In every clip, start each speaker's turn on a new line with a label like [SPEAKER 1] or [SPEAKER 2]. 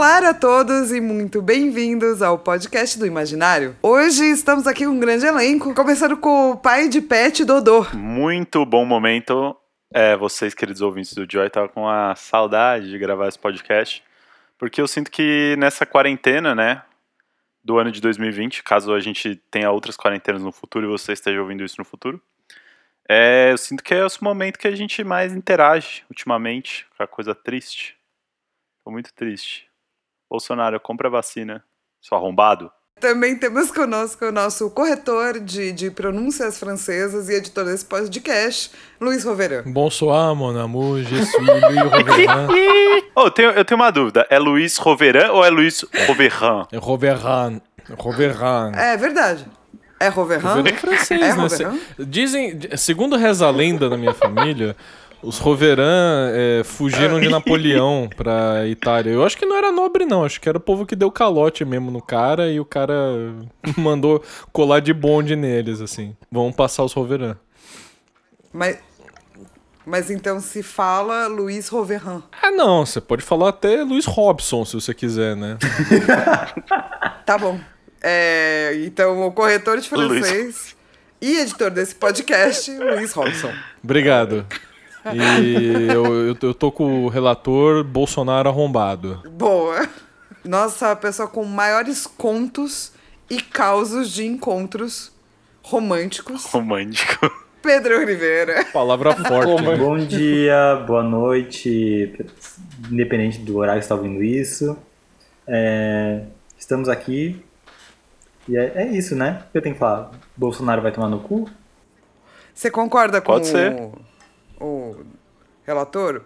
[SPEAKER 1] Olá a todos e muito bem-vindos ao podcast do Imaginário. Hoje estamos aqui com um grande elenco, começando com o pai de pet Dodô.
[SPEAKER 2] Muito bom momento. É, vocês, queridos ouvintes do Joy, estavam com a saudade de gravar esse podcast, porque eu sinto que nessa quarentena, né, do ano de 2020, caso a gente tenha outras quarentenas no futuro e você esteja ouvindo isso no futuro, é, eu sinto que é esse momento que a gente mais interage ultimamente, com a coisa triste. Tô muito triste. Bolsonaro, compra a vacina, seu arrombado.
[SPEAKER 1] Também temos conosco o nosso corretor de, de pronúncias francesas e editor desse podcast, Luiz Roveran.
[SPEAKER 3] Bonsoir, mon amour, je suis Louis Roveran.
[SPEAKER 2] oh, eu, tenho, eu tenho uma dúvida. É Luiz Roveran ou é Luiz Roveran?
[SPEAKER 3] É Roveran. Roveran.
[SPEAKER 1] É verdade. É Roveran?
[SPEAKER 3] Roveran é francês,
[SPEAKER 1] é
[SPEAKER 3] né?
[SPEAKER 1] Roveran?
[SPEAKER 3] Dizem, segundo reza a lenda na minha família, os Roveran é, fugiram de Napoleão pra Itália. Eu acho que não era nobre, não. Acho que era o povo que deu calote mesmo no cara e o cara mandou colar de bonde neles, assim. Vamos passar os Roveran.
[SPEAKER 1] Mas, mas então se fala Luiz Roveran.
[SPEAKER 3] Ah, não. Você pode falar até Luiz Robson, se você quiser, né?
[SPEAKER 1] Tá bom. É, então, o corretor de francês e editor desse podcast, Luiz Robson.
[SPEAKER 3] Obrigado. E eu, eu, eu tô com o relator Bolsonaro arrombado.
[SPEAKER 1] Boa. Nossa pessoa com maiores contos e causos de encontros românticos,
[SPEAKER 2] Romântico.
[SPEAKER 1] Pedro Oliveira.
[SPEAKER 3] Palavra forte. né?
[SPEAKER 4] Bom dia, boa noite, independente do horário que você está ouvindo isso. É, estamos aqui e é, é isso, né? Eu tenho que falar. Bolsonaro vai tomar no cu?
[SPEAKER 1] Você concorda com
[SPEAKER 2] Pode ser.
[SPEAKER 1] O, o relator?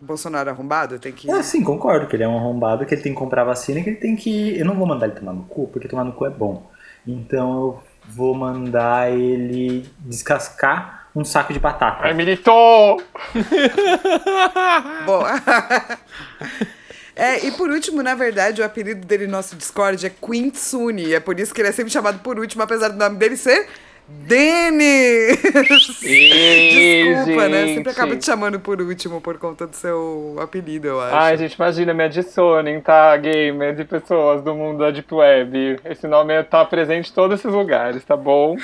[SPEAKER 1] Bolsonaro arrombado? Tem que.
[SPEAKER 4] É, sim, concordo que ele é um arrombado, que ele tem que comprar vacina, que ele tem que. Eu não vou mandar ele tomar no cu, porque tomar no cu é bom. Então eu vou mandar ele descascar um saco de batata.
[SPEAKER 5] Ai, militou!
[SPEAKER 1] Boa. É, e por último, na verdade, o apelido dele no nosso Discord é Quintsuni. É por isso que ele é sempre chamado por último, apesar do nome dele ser Denis! Desculpa, né? Sempre
[SPEAKER 5] gente.
[SPEAKER 1] acaba te chamando por último por conta do seu apelido, eu acho.
[SPEAKER 5] Ai, gente, imagina, me adicionem, tá? Gamers e pessoas do mundo da Deep Web. Esse nome tá presente em todos esses lugares, tá bom?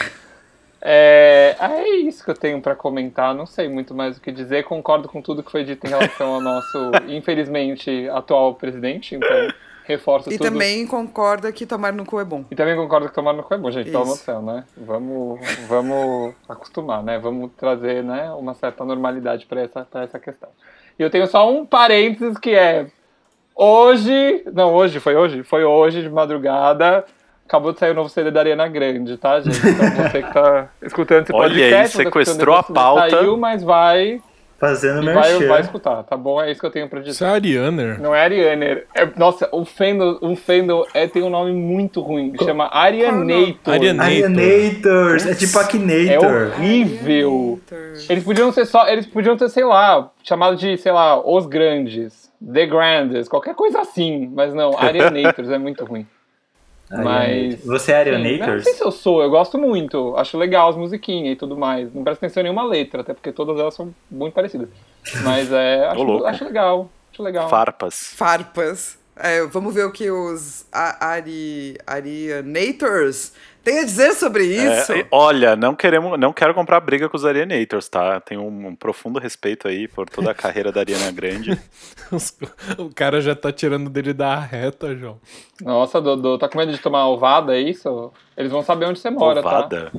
[SPEAKER 5] É, ah, é isso que eu tenho pra comentar. Não sei muito mais o que dizer. Concordo com tudo que foi dito em relação ao nosso, infelizmente, atual presidente. Então, reforço
[SPEAKER 1] e
[SPEAKER 5] tudo.
[SPEAKER 1] também concorda que tomar no cu é bom.
[SPEAKER 5] E também concordo que tomar no cu é bom, gente. Pelo amor do
[SPEAKER 1] Isso.
[SPEAKER 5] céu, né? Vamos, vamos acostumar, né? Vamos trazer né, uma certa normalidade para essa, pra essa questão. E eu tenho só um parênteses que é. Hoje. Não, hoje, foi hoje? Foi hoje de madrugada. Acabou de sair o novo CD da Ariana Grande, tá, gente? Então você que tá escutando esse
[SPEAKER 2] Olha
[SPEAKER 5] podcast.
[SPEAKER 2] aí,
[SPEAKER 5] você tá
[SPEAKER 2] sequestrou
[SPEAKER 5] escutando
[SPEAKER 2] a pauta.
[SPEAKER 5] Saiu, mas vai.
[SPEAKER 4] Fazendo
[SPEAKER 5] E vai, vai escutar, tá bom? É isso que eu tenho pra dizer.
[SPEAKER 3] Isso é Arianer.
[SPEAKER 5] Não é Arianer. É, nossa, o Fandom, o Fandom é, tem um nome muito ruim. Chama Arianator.
[SPEAKER 3] Arianator.
[SPEAKER 4] Arianators, é tipo
[SPEAKER 5] É
[SPEAKER 4] Akinator.
[SPEAKER 5] horrível. Eles podiam ser só. Eles podiam ter, sei lá, chamado de, sei lá, Os Grandes, The Grandes, qualquer coisa assim. Mas não, Arianators é muito ruim. Mas.
[SPEAKER 4] Você é
[SPEAKER 5] Sim, Não
[SPEAKER 4] Arianators?
[SPEAKER 5] sei se eu sou, eu gosto muito. Acho legal as musiquinhas e tudo mais. Não presta atenção em nenhuma letra, até porque todas elas são muito parecidas. Mas é. Acho, acho legal. Acho legal.
[SPEAKER 2] Farpas.
[SPEAKER 1] Farpas. É, vamos ver o que os a- Ari, Arianators têm a dizer sobre isso.
[SPEAKER 2] É, olha, não queremos, não quero comprar briga com os Arianators, tá? Tenho um, um profundo respeito aí por toda a carreira da Ariana Grande.
[SPEAKER 3] O cara já tá tirando dele da reta, João.
[SPEAKER 5] Nossa, Dodô, tá com medo de tomar ovada, é isso? Eles vão saber onde você mora, tá?
[SPEAKER 2] ovada?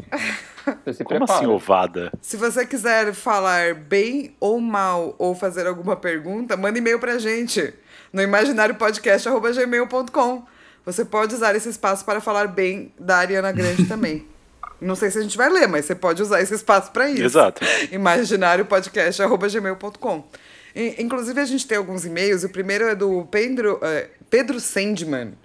[SPEAKER 5] Você se
[SPEAKER 2] Como
[SPEAKER 5] prepara.
[SPEAKER 2] assim ovada?
[SPEAKER 1] Se você quiser falar bem ou mal ou fazer alguma pergunta, manda e-mail pra gente no imaginariopodcast.gmail.com. Você pode usar esse espaço para falar bem da Ariana Grande também. Não sei se a gente vai ler, mas você pode usar esse espaço para isso.
[SPEAKER 2] Exato.
[SPEAKER 1] imaginariopodcast.gmail.com. Inclusive, a gente tem alguns e-mails. O primeiro é do Pedro, eh, Pedro Sandman.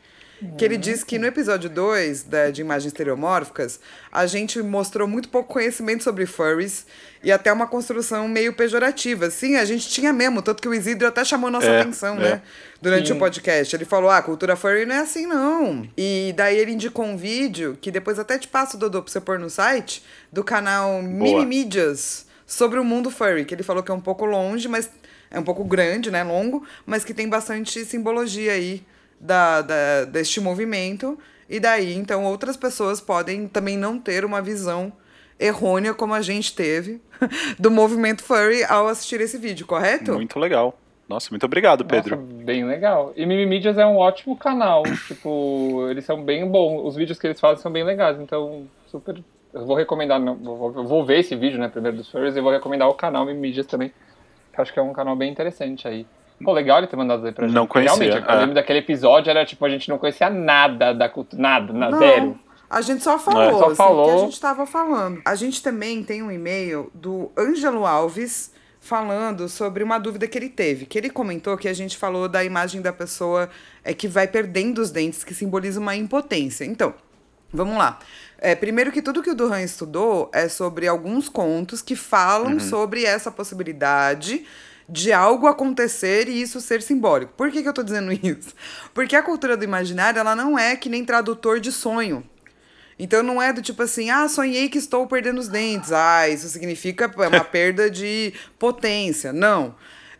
[SPEAKER 1] Que ele diz que no episódio 2 da, de imagens estereomórficas, a gente mostrou muito pouco conhecimento sobre furries e até uma construção meio pejorativa. Sim, a gente tinha mesmo, tanto que o Isidro até chamou nossa
[SPEAKER 2] É,
[SPEAKER 1] atenção,
[SPEAKER 2] é.
[SPEAKER 1] né? Durante
[SPEAKER 5] Sim.
[SPEAKER 1] o podcast. Ele falou: ah, cultura furry não é assim, não. E daí ele indicou um vídeo, que depois até te passo, Dodô, pra você pôr no site, do canal Mini Mídias sobre o mundo furry, que ele falou que é um pouco longe, mas é um pouco grande, né, longo, mas que tem bastante simbologia aí da, da, deste movimento. E daí, então, outras pessoas podem também não ter uma visão errônea como a gente teve do movimento furry ao assistir esse vídeo, correto?
[SPEAKER 2] Muito legal. Nossa, muito obrigado, Pedro.
[SPEAKER 5] Nossa, bem legal. E Mimimídias é um ótimo canal. tipo, eles são bem bons. Os vídeos que eles fazem são bem legais. Então, super. Eu vou recomendar. Eu vou ver esse vídeo, né? Primeiro dos furries. E vou recomendar o canal Mimimídias também. Que acho que é um canal bem interessante aí. Pô, legal ele ter mandado aí pra gente.
[SPEAKER 2] Não conhecia.
[SPEAKER 5] Realmente, eu
[SPEAKER 2] é.
[SPEAKER 5] lembro daquele episódio, era tipo, a gente não conhecia nada da cultura. Nada, na,
[SPEAKER 1] Não,
[SPEAKER 5] zero.
[SPEAKER 1] A gente só falou,
[SPEAKER 2] É.
[SPEAKER 5] Só
[SPEAKER 1] assim,
[SPEAKER 5] falou.
[SPEAKER 1] que a gente estava falando. A gente também tem um e-mail do Ângelo Alves falando sobre uma dúvida que ele teve. Que ele comentou que a gente falou da imagem da pessoa é, que vai perdendo os dentes, que simboliza uma impotência. Então, vamos lá. É, primeiro que tudo que o Duran estudou é sobre alguns contos que falam sobre essa possibilidade de algo acontecer e isso ser simbólico. Por que, que eu tô dizendo isso? Porque a cultura do imaginário, ela não é que nem tradutor de sonho. Então não é do tipo assim, ah, sonhei que estou perdendo os dentes. Ah, isso significa uma perda de potência. Não.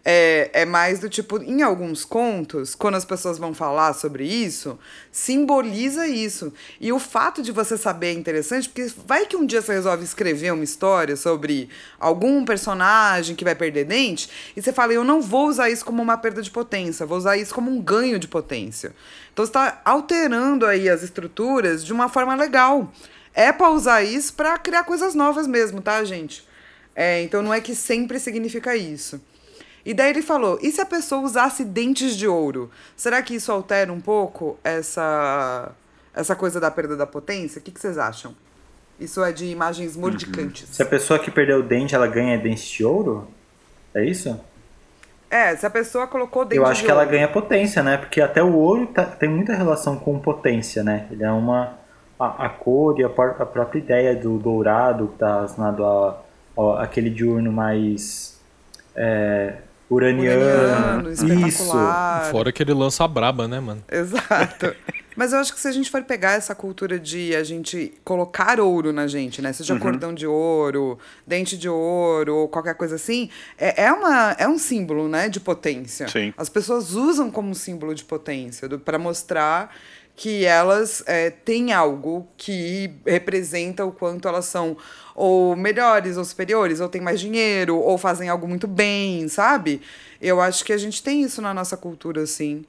[SPEAKER 1] É, é mais do tipo, em alguns contos, quando as pessoas vão falar sobre isso, simboliza isso. E o fato de você saber é interessante, porque vai que um dia você resolve escrever uma história sobre algum personagem que vai perder dente, e você fala, eu não vou usar isso como uma perda de potência, vou usar isso como um ganho de potência. Então você está alterando aí as estruturas de uma forma legal. É para usar isso para criar coisas novas mesmo, tá, gente? É, então não é que sempre significa isso. E daí ele falou: e se a pessoa usasse dentes de ouro? Será que isso altera um pouco essa, essa coisa da perda da potência? O que, que vocês acham? Isso é de imagens mordicantes.
[SPEAKER 4] Se a pessoa que perdeu o dente, ela ganha dente de ouro? É isso?
[SPEAKER 1] É, se a pessoa colocou dente
[SPEAKER 4] Eu acho
[SPEAKER 1] de
[SPEAKER 4] que ela
[SPEAKER 1] ouro.
[SPEAKER 4] ganha potência, né? Porque até o ouro tá- tem muita relação com potência, né? Ele é uma. A, a cor e a, por- a própria ideia do dourado que tá relacionado a, a- aquele diurno mais. É, uraniano.
[SPEAKER 1] Uraniano,
[SPEAKER 4] Isso.
[SPEAKER 3] Fora que ele lança a braba, né, mano?
[SPEAKER 1] Exato. Mas eu acho que se a gente for pegar essa cultura de a gente colocar ouro na gente, né? Seja cordão de ouro, dente de ouro, ou qualquer coisa assim, é, é, uma, é um símbolo, né, de potência.
[SPEAKER 2] Sim.
[SPEAKER 1] As pessoas usam como símbolo de potência para mostrar que elas é, têm algo que representa o quanto elas são ou melhores ou superiores, ou têm mais dinheiro, ou fazem algo muito bem, sabe? Eu acho que a gente tem isso na nossa cultura, assim.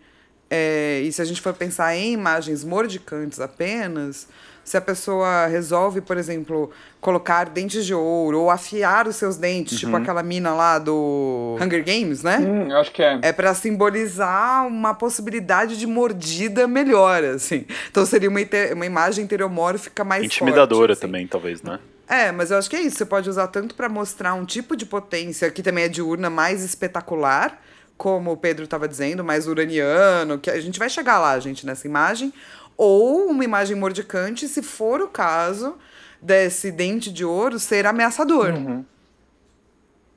[SPEAKER 1] É, e se a gente for pensar em imagens mordicantes apenas, se a pessoa resolve, por exemplo, colocar dentes de ouro ou afiar os seus dentes, tipo aquela mina lá do Hunger Games, né?
[SPEAKER 5] Hum, eu acho que é.
[SPEAKER 1] É pra simbolizar uma possibilidade de mordida melhor, assim. Então seria uma, uma imagem interiomórfica mais
[SPEAKER 2] Intimidadora
[SPEAKER 1] forte, assim.
[SPEAKER 2] também, talvez, né?
[SPEAKER 1] É, mas eu acho que é isso. Você pode usar tanto pra mostrar um tipo de potência que também é diurna mais espetacular, como o Pedro estava dizendo, mais uraniano, que a gente vai chegar lá, gente, nessa imagem, ou uma imagem mordicante, se for o caso desse dente de ouro ser ameaçador.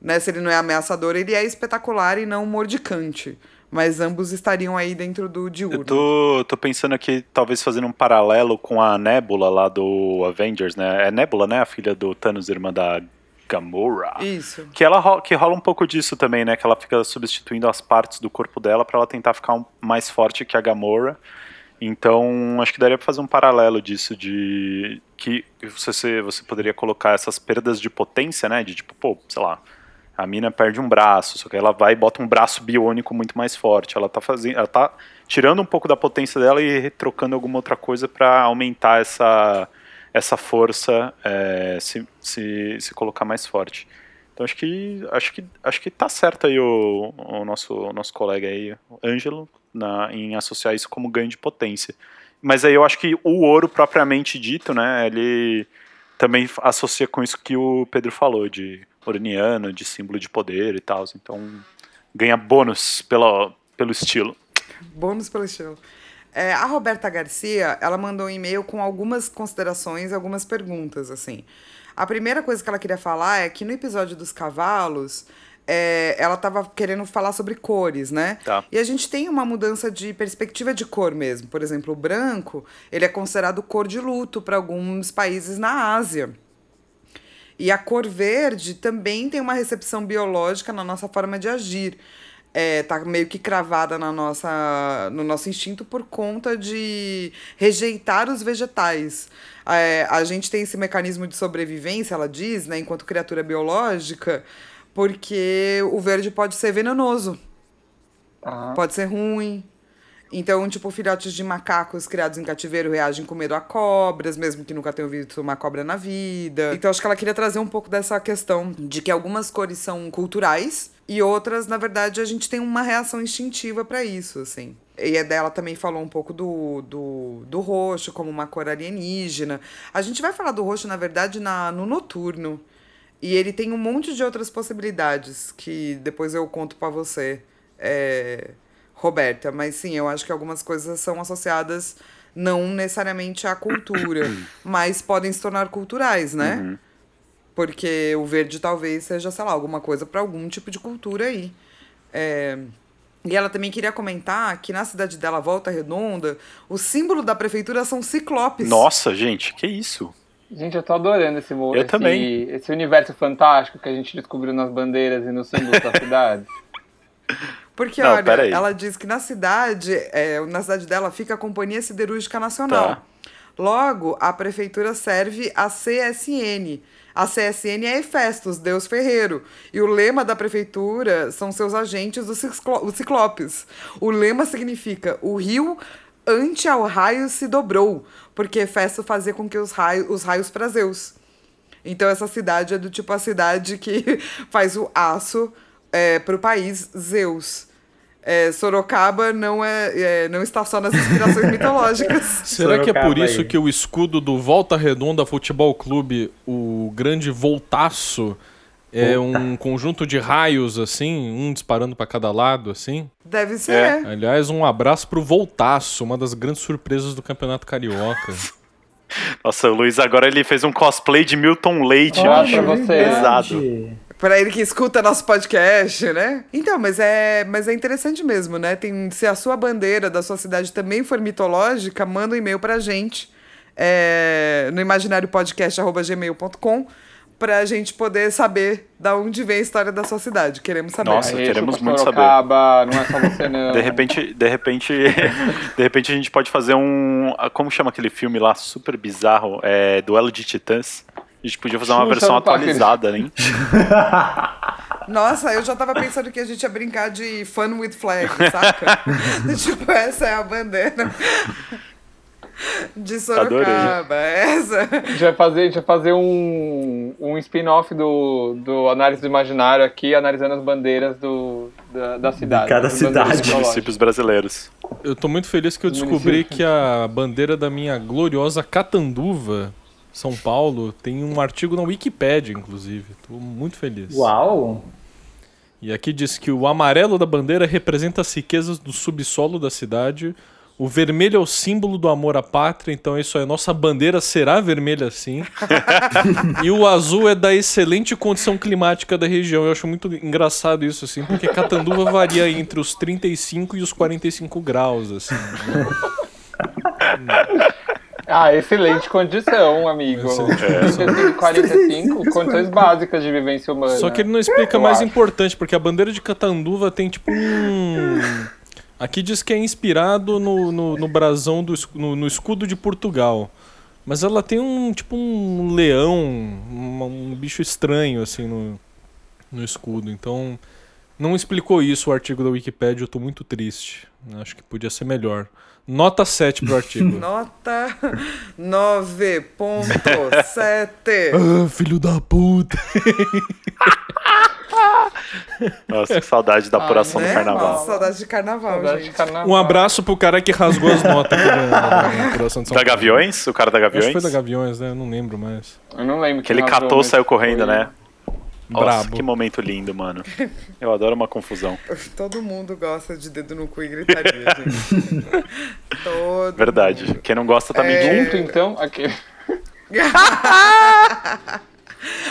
[SPEAKER 1] Né? Se ele não é ameaçador, ele é espetacular e não mordicante. Mas ambos estariam aí dentro do diurno.
[SPEAKER 2] Eu tô, tô pensando aqui, talvez fazendo um paralelo com a Nebula lá do Avengers, né? É Nebula, né? A filha do Thanos, irmã da Gamora.
[SPEAKER 1] Isso.
[SPEAKER 2] Que ela ro- que rola um pouco disso também, né? Que ela fica substituindo as partes do corpo dela pra ela tentar ficar um- mais forte que a Gamora. Então, acho que daria pra fazer um paralelo disso de que você, você poderia colocar essas perdas de potência, né? De tipo, pô, sei lá, a mina perde um braço, só que ela vai e bota um braço biônico muito mais forte. Ela tá fazendo, ela tá tirando um pouco da potência dela e trocando alguma outra coisa pra aumentar essa essa força é, se, se, se colocar mais forte. Então acho que acho que acho que tá certo aí o, o nosso o nosso colega aí, Ângelo, na, em associar isso como ganho de potência. Mas aí eu acho que o ouro propriamente dito, né, ele também associa com isso que o Pedro falou de uraniano, de símbolo de poder e tal. Então ganha bônus pela, pelo estilo.
[SPEAKER 1] Bônus pelo estilo. É, a Roberta Garcia, ela mandou um e-mail com algumas considerações, algumas perguntas, assim. A primeira coisa que ela queria falar é que no episódio dos cavalos, é, ela estava querendo falar sobre cores, né?
[SPEAKER 2] Tá.
[SPEAKER 1] E a gente tem uma mudança de perspectiva de cor mesmo. Por exemplo, o branco, ele é considerado cor de luto para alguns países na Ásia. E a cor verde também tem uma recepção biológica na nossa forma de agir. É, tá meio que cravada na nossa, no nosso instinto por conta de rejeitar os vegetais. É, a gente tem esse mecanismo de sobrevivência, ela diz, né, enquanto criatura biológica, porque o verde pode ser venenoso,
[SPEAKER 5] Ah,
[SPEAKER 1] pode ser ruim. Então, tipo, filhotes de macacos criados em cativeiro reagem com medo a cobras, mesmo que nunca tenham visto uma cobra na vida. Então, acho que ela queria trazer um pouco dessa questão de que algumas cores são culturais e outras, na verdade, a gente tem uma reação instintiva para isso, assim. E a dela também falou um pouco do, do, do roxo como uma cor alienígena. A gente vai falar do roxo, na verdade, na, no noturno. E ele tem um monte de outras possibilidades que depois eu conto pra você, é, Roberta. Mas sim, eu acho que algumas coisas são associadas não necessariamente à cultura, mas podem se tornar culturais, né? Porque o verde talvez seja, sei lá, alguma coisa para algum tipo de cultura aí. É, E ela também queria comentar que na cidade dela, Volta Redonda, o símbolo da prefeitura são ciclopes.
[SPEAKER 2] Nossa, gente, que isso?
[SPEAKER 5] Gente, eu tô adorando esse,
[SPEAKER 2] Eu
[SPEAKER 5] esse,
[SPEAKER 2] também.
[SPEAKER 5] esse universo fantástico que a gente descobriu nas bandeiras e nos símbolos da cidade.
[SPEAKER 1] Porque,
[SPEAKER 2] Não,
[SPEAKER 1] olha, ela diz que na cidade, é, na cidade dela fica a Companhia Siderúrgica Nacional.
[SPEAKER 2] Tá.
[SPEAKER 1] Logo, a prefeitura serve a CSN. A CSN é Hefestos, Deus Ferreiro. E o lema da prefeitura são seus agentes, os, ciclo- os ciclopes. O lema significa: o rio ante ao raio se dobrou, porque Hefesto fazia com que os raios, os raios para Zeus. Então essa cidade é do tipo a cidade que faz o aço é, pro país Zeus. É, Sorocaba não, é, é, não está só nas inspirações mitológicas.
[SPEAKER 3] Será que é por
[SPEAKER 4] Sorocaba
[SPEAKER 3] isso
[SPEAKER 4] aí.
[SPEAKER 3] que o escudo do Volta Redonda Futebol Clube, o grande voltaço, é um conjunto de raios, assim, um disparando pra cada lado, assim?
[SPEAKER 1] Deve ser.
[SPEAKER 2] É.
[SPEAKER 3] Aliás, um abraço pro Voltaço, uma das grandes surpresas do Campeonato Carioca.
[SPEAKER 2] Nossa, o Luiz agora ele fez um cosplay de Milton Leite,
[SPEAKER 5] Olha
[SPEAKER 2] bicho.
[SPEAKER 5] pra você.
[SPEAKER 2] Pesado.
[SPEAKER 1] Pra ele que escuta nosso podcast, né? Então, mas é, mas é interessante mesmo, né? Tem, se a sua bandeira da sua cidade também for mitológica, manda um e-mail pra gente é, no imaginariopodcast.gmail.com pra gente poder saber da onde vem a história da sua cidade. Queremos saber.
[SPEAKER 2] Nossa,
[SPEAKER 5] Aí,
[SPEAKER 2] queremos muito saber.
[SPEAKER 5] Não é só você não.
[SPEAKER 2] De repente, de repente, de repente a gente pode fazer um, como chama aquele filme lá super bizarro, é Duelo de Titãs. A gente podia fazer uma
[SPEAKER 5] Xuxa
[SPEAKER 2] versão atualizada, hein?
[SPEAKER 1] Nossa, eu já tava pensando que a gente ia brincar de fun with flag, saca? tipo, essa é a bandeira de Sorocaba. Essa.
[SPEAKER 5] A gente vai fazer, a gente vai fazer um, um spin-off do, do Análise do Imaginário aqui, analisando as bandeiras do, da, da cidade.
[SPEAKER 4] cada
[SPEAKER 5] as bandeiras
[SPEAKER 4] cidade.
[SPEAKER 2] Municípios brasileiros.
[SPEAKER 3] Eu tô muito feliz que eu descobri que a bandeira da minha gloriosa Catanduva, São Paulo, tem um artigo na Wikipédia, inclusive. Tô muito feliz.
[SPEAKER 4] Uau!
[SPEAKER 3] E aqui diz que o amarelo da bandeira representa as riquezas do subsolo da cidade. O vermelho é o símbolo do amor à pátria, então isso aí, nossa bandeira será vermelha sim. e o azul é da excelente condição climática da região. Eu acho muito engraçado isso, assim, porque Catanduva varia entre os 35 e os 45 graus, assim.
[SPEAKER 5] Ah, excelente condição, amigo.
[SPEAKER 3] Excelente
[SPEAKER 5] 35 e 45, condições básicas de vivência humana.
[SPEAKER 3] Só que ele não explica
[SPEAKER 5] Eu
[SPEAKER 3] mais
[SPEAKER 5] acho.
[SPEAKER 3] importante, porque a bandeira de Catanduva tem tipo um. Aqui diz que é inspirado no, no, no brasão do no, no escudo de Portugal. Mas ela tem um tipo um leão, um, um bicho estranho assim no, no escudo. Então não explicou isso o artigo da Wikipédia, eu tô muito triste. Acho que podia ser melhor. Nota 7 pro artigo.
[SPEAKER 1] Nota 9.7.
[SPEAKER 3] ah, filho da puta.
[SPEAKER 2] Nossa, que saudade da apuração
[SPEAKER 1] né?
[SPEAKER 2] do carnaval.
[SPEAKER 1] Nossa, saudade de carnaval,
[SPEAKER 5] Saudade de
[SPEAKER 1] gente.
[SPEAKER 5] carnaval.
[SPEAKER 3] Um abraço pro cara que rasgou as notas aqui na, na apuração de São
[SPEAKER 2] Da. Gaviões? O cara da
[SPEAKER 3] Acho que
[SPEAKER 2] Gaviões?
[SPEAKER 3] foi da Gaviões, né? Eu não lembro mais.
[SPEAKER 5] Eu não lembro
[SPEAKER 2] Que ele catou, saiu correndo,
[SPEAKER 5] foi-
[SPEAKER 2] né? Nossa,
[SPEAKER 3] Brabo.
[SPEAKER 2] que momento lindo, mano. Eu adoro uma confusão.
[SPEAKER 1] Todo mundo gosta de dedo no cu e gritaria, gente. Todo
[SPEAKER 2] Verdade.
[SPEAKER 1] mundo.
[SPEAKER 2] Quem não gosta tá
[SPEAKER 1] É.
[SPEAKER 2] mentindo.
[SPEAKER 5] Junto, então, aquele.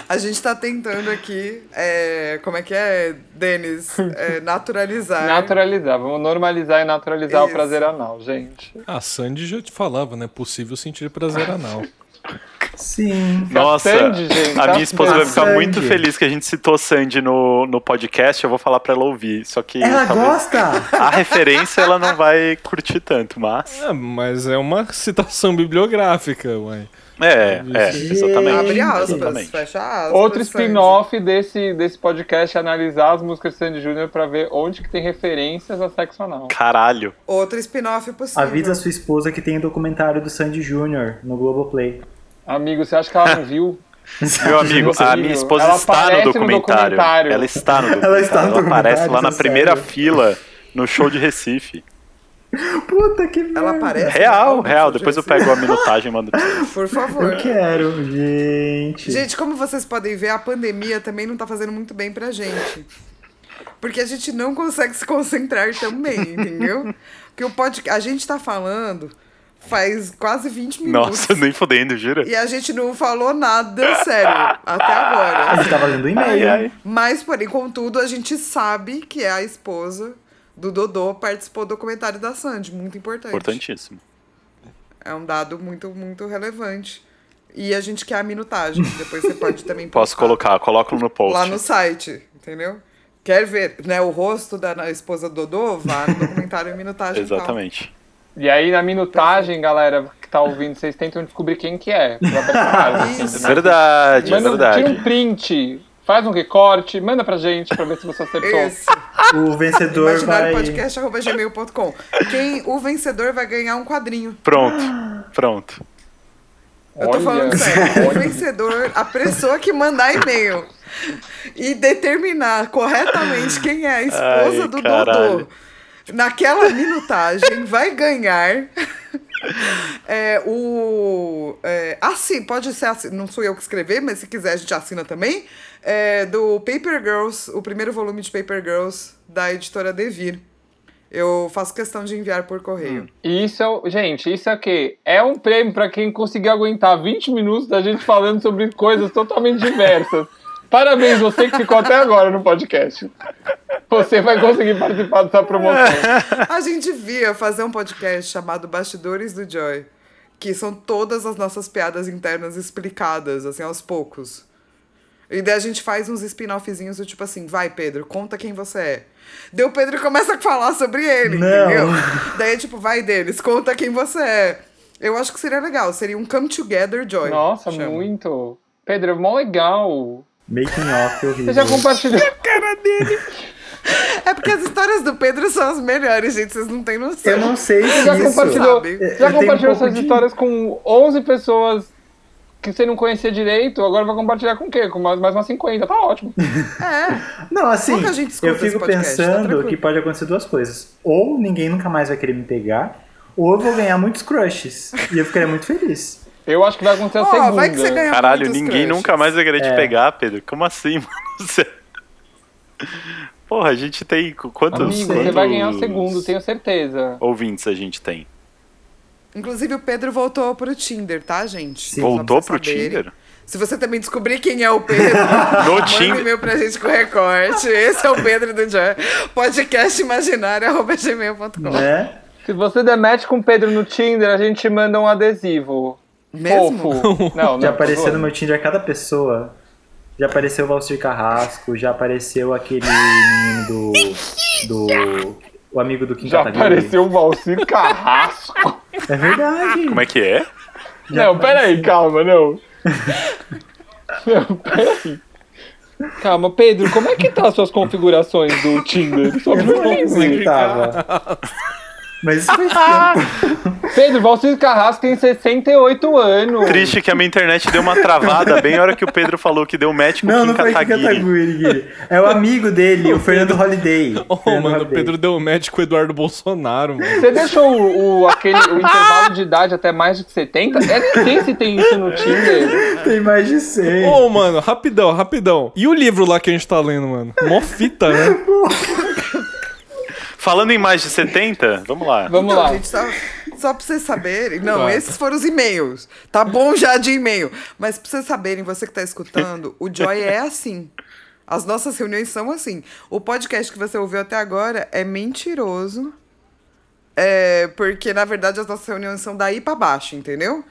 [SPEAKER 1] A gente tá tentando aqui, é, como é que é, Denis? É, naturalizar.
[SPEAKER 5] Naturalizar, vamos normalizar e naturalizar o
[SPEAKER 1] Isso.
[SPEAKER 5] prazer anal, gente.
[SPEAKER 3] A Sandy já te falava, né? Possível sentir prazer anal.
[SPEAKER 4] Sim.
[SPEAKER 2] Nossa,
[SPEAKER 5] Sandy, gente,
[SPEAKER 2] a
[SPEAKER 5] tá
[SPEAKER 2] minha esposa vai ficar
[SPEAKER 4] Sandy.
[SPEAKER 2] muito feliz que a gente citou Sandy no, no podcast. Eu vou falar pra ela ouvir. Só que
[SPEAKER 4] Ela gosta!
[SPEAKER 2] a referência ela não vai curtir tanto, mas.
[SPEAKER 3] É, mas é uma citação bibliográfica, ué.
[SPEAKER 2] É, é, exatamente.
[SPEAKER 1] Abre aspas,
[SPEAKER 2] exatamente.
[SPEAKER 1] fecha aspas.
[SPEAKER 5] Outro spin-off desse, desse podcast é analisar as músicas de Sandy Júnior pra ver onde que tem referências a sexo anal.
[SPEAKER 2] Caralho.
[SPEAKER 1] Outro spin-off possível.
[SPEAKER 4] Avisa a sua esposa que tem o documentário do Sandy Jr. no Globoplay.
[SPEAKER 5] Amigo, você acha que ela não viu?
[SPEAKER 2] Meu amigo, a minha esposa
[SPEAKER 5] Ela
[SPEAKER 2] está no
[SPEAKER 5] aparece no
[SPEAKER 2] documentário.
[SPEAKER 5] documentário.
[SPEAKER 2] Ela está no documentário.
[SPEAKER 4] Ela está no
[SPEAKER 2] Ela aparece lá na
[SPEAKER 4] documentário,
[SPEAKER 2] primeira
[SPEAKER 4] sério.
[SPEAKER 2] fila no show de Recife.
[SPEAKER 4] Puta que merda.
[SPEAKER 1] Ela aparece.
[SPEAKER 2] Real, real. Depois eu pego a minutagem e mando.
[SPEAKER 1] Por favor.
[SPEAKER 4] Eu quero, gente.
[SPEAKER 1] Gente, como vocês podem ver, a pandemia também não tá fazendo muito bem pra gente. Porque a gente não consegue se concentrar também, entendeu? Porque o pod... a gente tá falando faz quase 20 minutos.
[SPEAKER 2] Nossa, nem fodendo, jura?
[SPEAKER 1] E a gente não falou nada sério até
[SPEAKER 4] A
[SPEAKER 1] agora.
[SPEAKER 4] gente tava lendo
[SPEAKER 2] Ai,
[SPEAKER 4] e-mail.
[SPEAKER 2] ai.
[SPEAKER 1] Mas, porém, contudo, a gente sabe que é a esposa do Dodô participou do documentário da Sandy. Muito importante.
[SPEAKER 2] Importantíssimo.
[SPEAKER 1] É um dado muito, muito relevante. E a gente quer a minutagem. Depois você pode também
[SPEAKER 2] Posso colocar, coloco no post.
[SPEAKER 1] lá no site, entendeu? Quer ver né, o rosto da esposa do Dodô? Vá no documentário minutagem. e tal.
[SPEAKER 5] E aí, na minutagem, galera que tá ouvindo, vocês tentam descobrir quem que é. participar.
[SPEAKER 1] Isso.
[SPEAKER 2] Verdade, é
[SPEAKER 5] Manda um-
[SPEAKER 2] verdade.
[SPEAKER 5] Tira um print, faz um recorte, manda pra gente pra ver se você acertou.
[SPEAKER 1] Isso.
[SPEAKER 4] O vencedor vai.
[SPEAKER 1] imaginariopodcast.gmail.com Quem o vencedor vai ganhar um quadrinho.
[SPEAKER 2] Pronto, pronto.
[SPEAKER 1] Eu tô
[SPEAKER 5] Olha.
[SPEAKER 1] falando sério. O vencedor, a pessoa que mandar e-mail e determinar corretamente quem é a esposa
[SPEAKER 2] Ai,
[SPEAKER 1] do
[SPEAKER 2] caralho.
[SPEAKER 1] Dodô naquela minutagem vai ganhar é, o. É, assim, pode ser assim, não sou eu que escrever, mas se quiser a gente assina também. É, do Paper Girls, o primeiro volume de Paper Girls da editora Devir. Eu faço questão de enviar por correio.
[SPEAKER 5] E isso é, gente, isso é o quê? É um prêmio pra quem conseguir aguentar 20 minutos da gente falando sobre coisas totalmente diversas. Parabéns, você que ficou até agora no podcast. Você vai conseguir participar dessa promoção.
[SPEAKER 1] A gente via fazer um podcast chamado Bastidores do Joy, que são todas as nossas piadas internas explicadas, assim, aos poucos. E daí a gente faz uns spin-offzinhos do tipo assim, vai Pedro, conta quem você é. Daí o Pedro começa a falar sobre ele,
[SPEAKER 4] Não.
[SPEAKER 1] entendeu? Daí é tipo, vai deles, conta quem você é. Eu acho que seria legal, seria um Come Together Joy.
[SPEAKER 5] Nossa,
[SPEAKER 1] chama.
[SPEAKER 5] muito. Pedro, é mó legal.
[SPEAKER 4] Making off horrível.
[SPEAKER 5] Você já compartilhou.
[SPEAKER 1] É porque as histórias do Pedro são as melhores, gente, vocês não têm noção.
[SPEAKER 4] Eu não sei
[SPEAKER 5] Você
[SPEAKER 4] se
[SPEAKER 5] já
[SPEAKER 4] isso...
[SPEAKER 5] compartilhou,
[SPEAKER 1] sabe?
[SPEAKER 5] Já
[SPEAKER 4] um
[SPEAKER 5] compartilhou
[SPEAKER 4] pouco
[SPEAKER 5] suas
[SPEAKER 4] de-
[SPEAKER 5] histórias com 11 pessoas que você não conhecia direito, agora vai compartilhar com o quê? Com mais, mais umas 50, tá ótimo.
[SPEAKER 1] É,
[SPEAKER 4] Não, assim, eu fico
[SPEAKER 1] podcast, tá
[SPEAKER 4] pensando
[SPEAKER 1] tranquilo.
[SPEAKER 4] que pode acontecer duas coisas. Ou ninguém nunca mais vai querer me pegar, ou eu vou ganhar muitos crushes. E eu ficaria muito feliz.
[SPEAKER 5] Eu acho que vai acontecer a
[SPEAKER 1] Ó,
[SPEAKER 5] segunda.
[SPEAKER 1] vai que você ganha
[SPEAKER 2] Caralho, ninguém
[SPEAKER 1] crushes.
[SPEAKER 2] nunca mais vai querer te
[SPEAKER 4] É.
[SPEAKER 2] pegar, Pedro. Como assim, mano? Porra, a gente tem qu- quantos,
[SPEAKER 5] Amigo,
[SPEAKER 2] quantos
[SPEAKER 5] você vai ganhar o segundo, tenho certeza.
[SPEAKER 2] ouvintes a gente tem?
[SPEAKER 1] Inclusive, o Pedro voltou pro Tinder, tá, gente?
[SPEAKER 4] Sim.
[SPEAKER 2] Voltou pro
[SPEAKER 1] saberem.
[SPEAKER 2] Tinder?
[SPEAKER 1] Se você também descobrir quem é o Pedro,
[SPEAKER 2] No
[SPEAKER 1] manda um e-mail pra gente com recorte. Esse é o Pedro do Joy. Podcastimaginário.gmail.com
[SPEAKER 4] Né?
[SPEAKER 5] Se você der match com o Pedro no Tinder, a gente manda um adesivo.
[SPEAKER 1] Mesmo?
[SPEAKER 5] Fofo. Não, não.
[SPEAKER 4] Já apareceu
[SPEAKER 5] por
[SPEAKER 4] no meu Tinder cada pessoa. Já apareceu o Valcir Carrasco, já apareceu aquele menino do. do. o amigo do Kim
[SPEAKER 5] Já
[SPEAKER 4] Kataguiri.
[SPEAKER 5] apareceu o Valcir Carrasco.
[SPEAKER 4] É verdade.
[SPEAKER 2] Como é que é?
[SPEAKER 4] Já
[SPEAKER 5] não, peraí, calma, não. Não, peraí. Calma, Pedro, como é que tá as suas configurações do Tinder? Só
[SPEAKER 4] Eu não lembro como que tava. Mas isso faz tempo.
[SPEAKER 5] Pedro, Valcir Carrasco tem 68 anos.
[SPEAKER 2] Triste que a minha internet deu uma travada bem na hora que o Pedro falou que deu match com
[SPEAKER 4] Não,
[SPEAKER 2] o
[SPEAKER 4] não
[SPEAKER 2] Kim
[SPEAKER 4] foi Kim
[SPEAKER 2] Kataguiri.
[SPEAKER 4] Kataguiri. Guiri. É o amigo dele, o Fernando Holiday.
[SPEAKER 3] Ô,
[SPEAKER 4] Fernando
[SPEAKER 3] mano, o
[SPEAKER 4] Holiday.
[SPEAKER 3] Pedro deu match com o Eduardo Bolsonaro, mano.
[SPEAKER 5] Você deixou o, o- aquele, o intervalo de idade até mais de 70? Eu nem sei se tem isso no Tinder.
[SPEAKER 4] Tem mais de 100.
[SPEAKER 3] Ô, mano, rapidão, rapidão. E o livro lá que a gente tá lendo, mano? Mó fita, né?
[SPEAKER 2] Falando em mais de 70, vamos lá.
[SPEAKER 5] Vamos
[SPEAKER 1] Então,
[SPEAKER 5] lá.
[SPEAKER 1] gente, só, só pra vocês saberem. Não, esses foram os e-mails. Tá bom já de e-mail. Mas pra vocês saberem, você que tá escutando, o Joy é assim. As nossas reuniões são assim. O podcast que você ouviu até agora é mentiroso. É, porque, na verdade, as nossas reuniões são daí pra baixo, entendeu?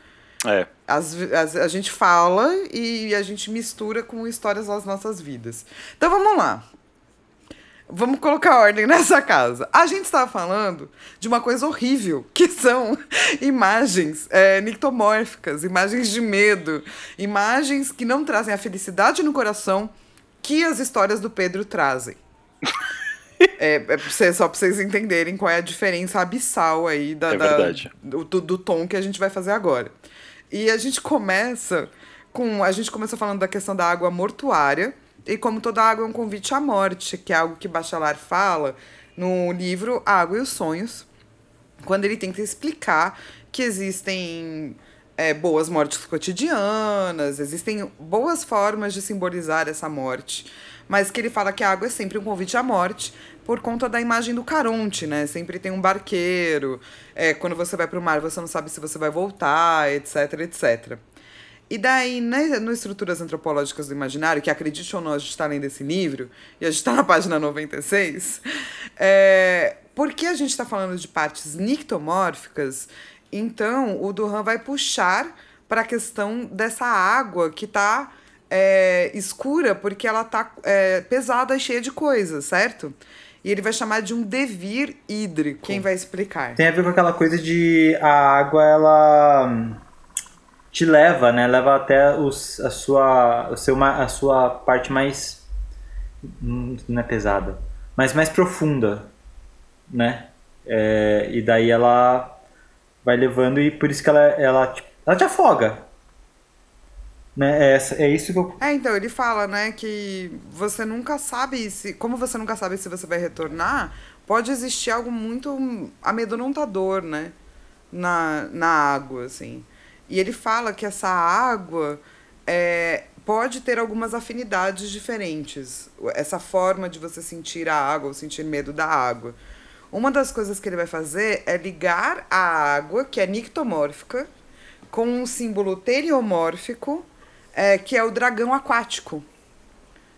[SPEAKER 2] É.
[SPEAKER 1] As, as- a gente fala e a gente mistura com histórias das nossas vidas. Então vamos lá. Vamos colocar ordem nessa casa. A gente estava falando de uma coisa horrível, que são imagens é, nictomórficas, imagens de medo, imagens que não trazem a felicidade no coração que as histórias do Pedro trazem. É, é só para vocês entenderem qual é a diferença abissal aí da,
[SPEAKER 2] É
[SPEAKER 1] da- do, do, do tom que a gente vai fazer agora. E a gente começa com. A gente começou falando da questão da água mortuária. E como toda água é um convite à morte, que é algo que Bachelard fala no livro Água e os Sonhos, quando ele tenta explicar que existem é, boas mortes cotidianas, existem boas formas de simbolizar essa morte, mas que ele fala que a água é sempre um convite à morte por conta da imagem do Caronte, né? Sempre tem um barqueiro, é, quando você vai para o mar você não sabe se você vai voltar, etc, etc. E daí, né, no Estruturas Antropológicas do Imaginário, que acredite ou não, a gente está lendo esse livro, e a gente está na página 96, é, porque a gente está falando de partes nictomórficas, então o Duran vai puxar para a questão dessa água que está escura, porque ela está pesada e cheia de coisas, certo? E ele vai chamar de um devir hídrico. Quem vai explicar?
[SPEAKER 4] Tem a ver com aquela coisa de a água, ela te leva, né? Leva até os, a, sua, o seu, a sua parte mais. Não é pesada, mas mais profunda, né? É, e daí ela vai levando e por isso que ela, ela, ela te afoga. Né? É, é isso que eu.
[SPEAKER 1] É, então, ele fala, né, que você nunca sabe se. Como você nunca sabe se você vai retornar, pode existir algo muito amedrontador, né? Na, na água, assim. E ele fala que essa água é, pode ter algumas afinidades diferentes. Essa forma de você sentir a água ou sentir medo da água. Uma das coisas que ele vai fazer é ligar a água, que é nictomórfica, com um símbolo teriomórfico, é, que é o dragão aquático.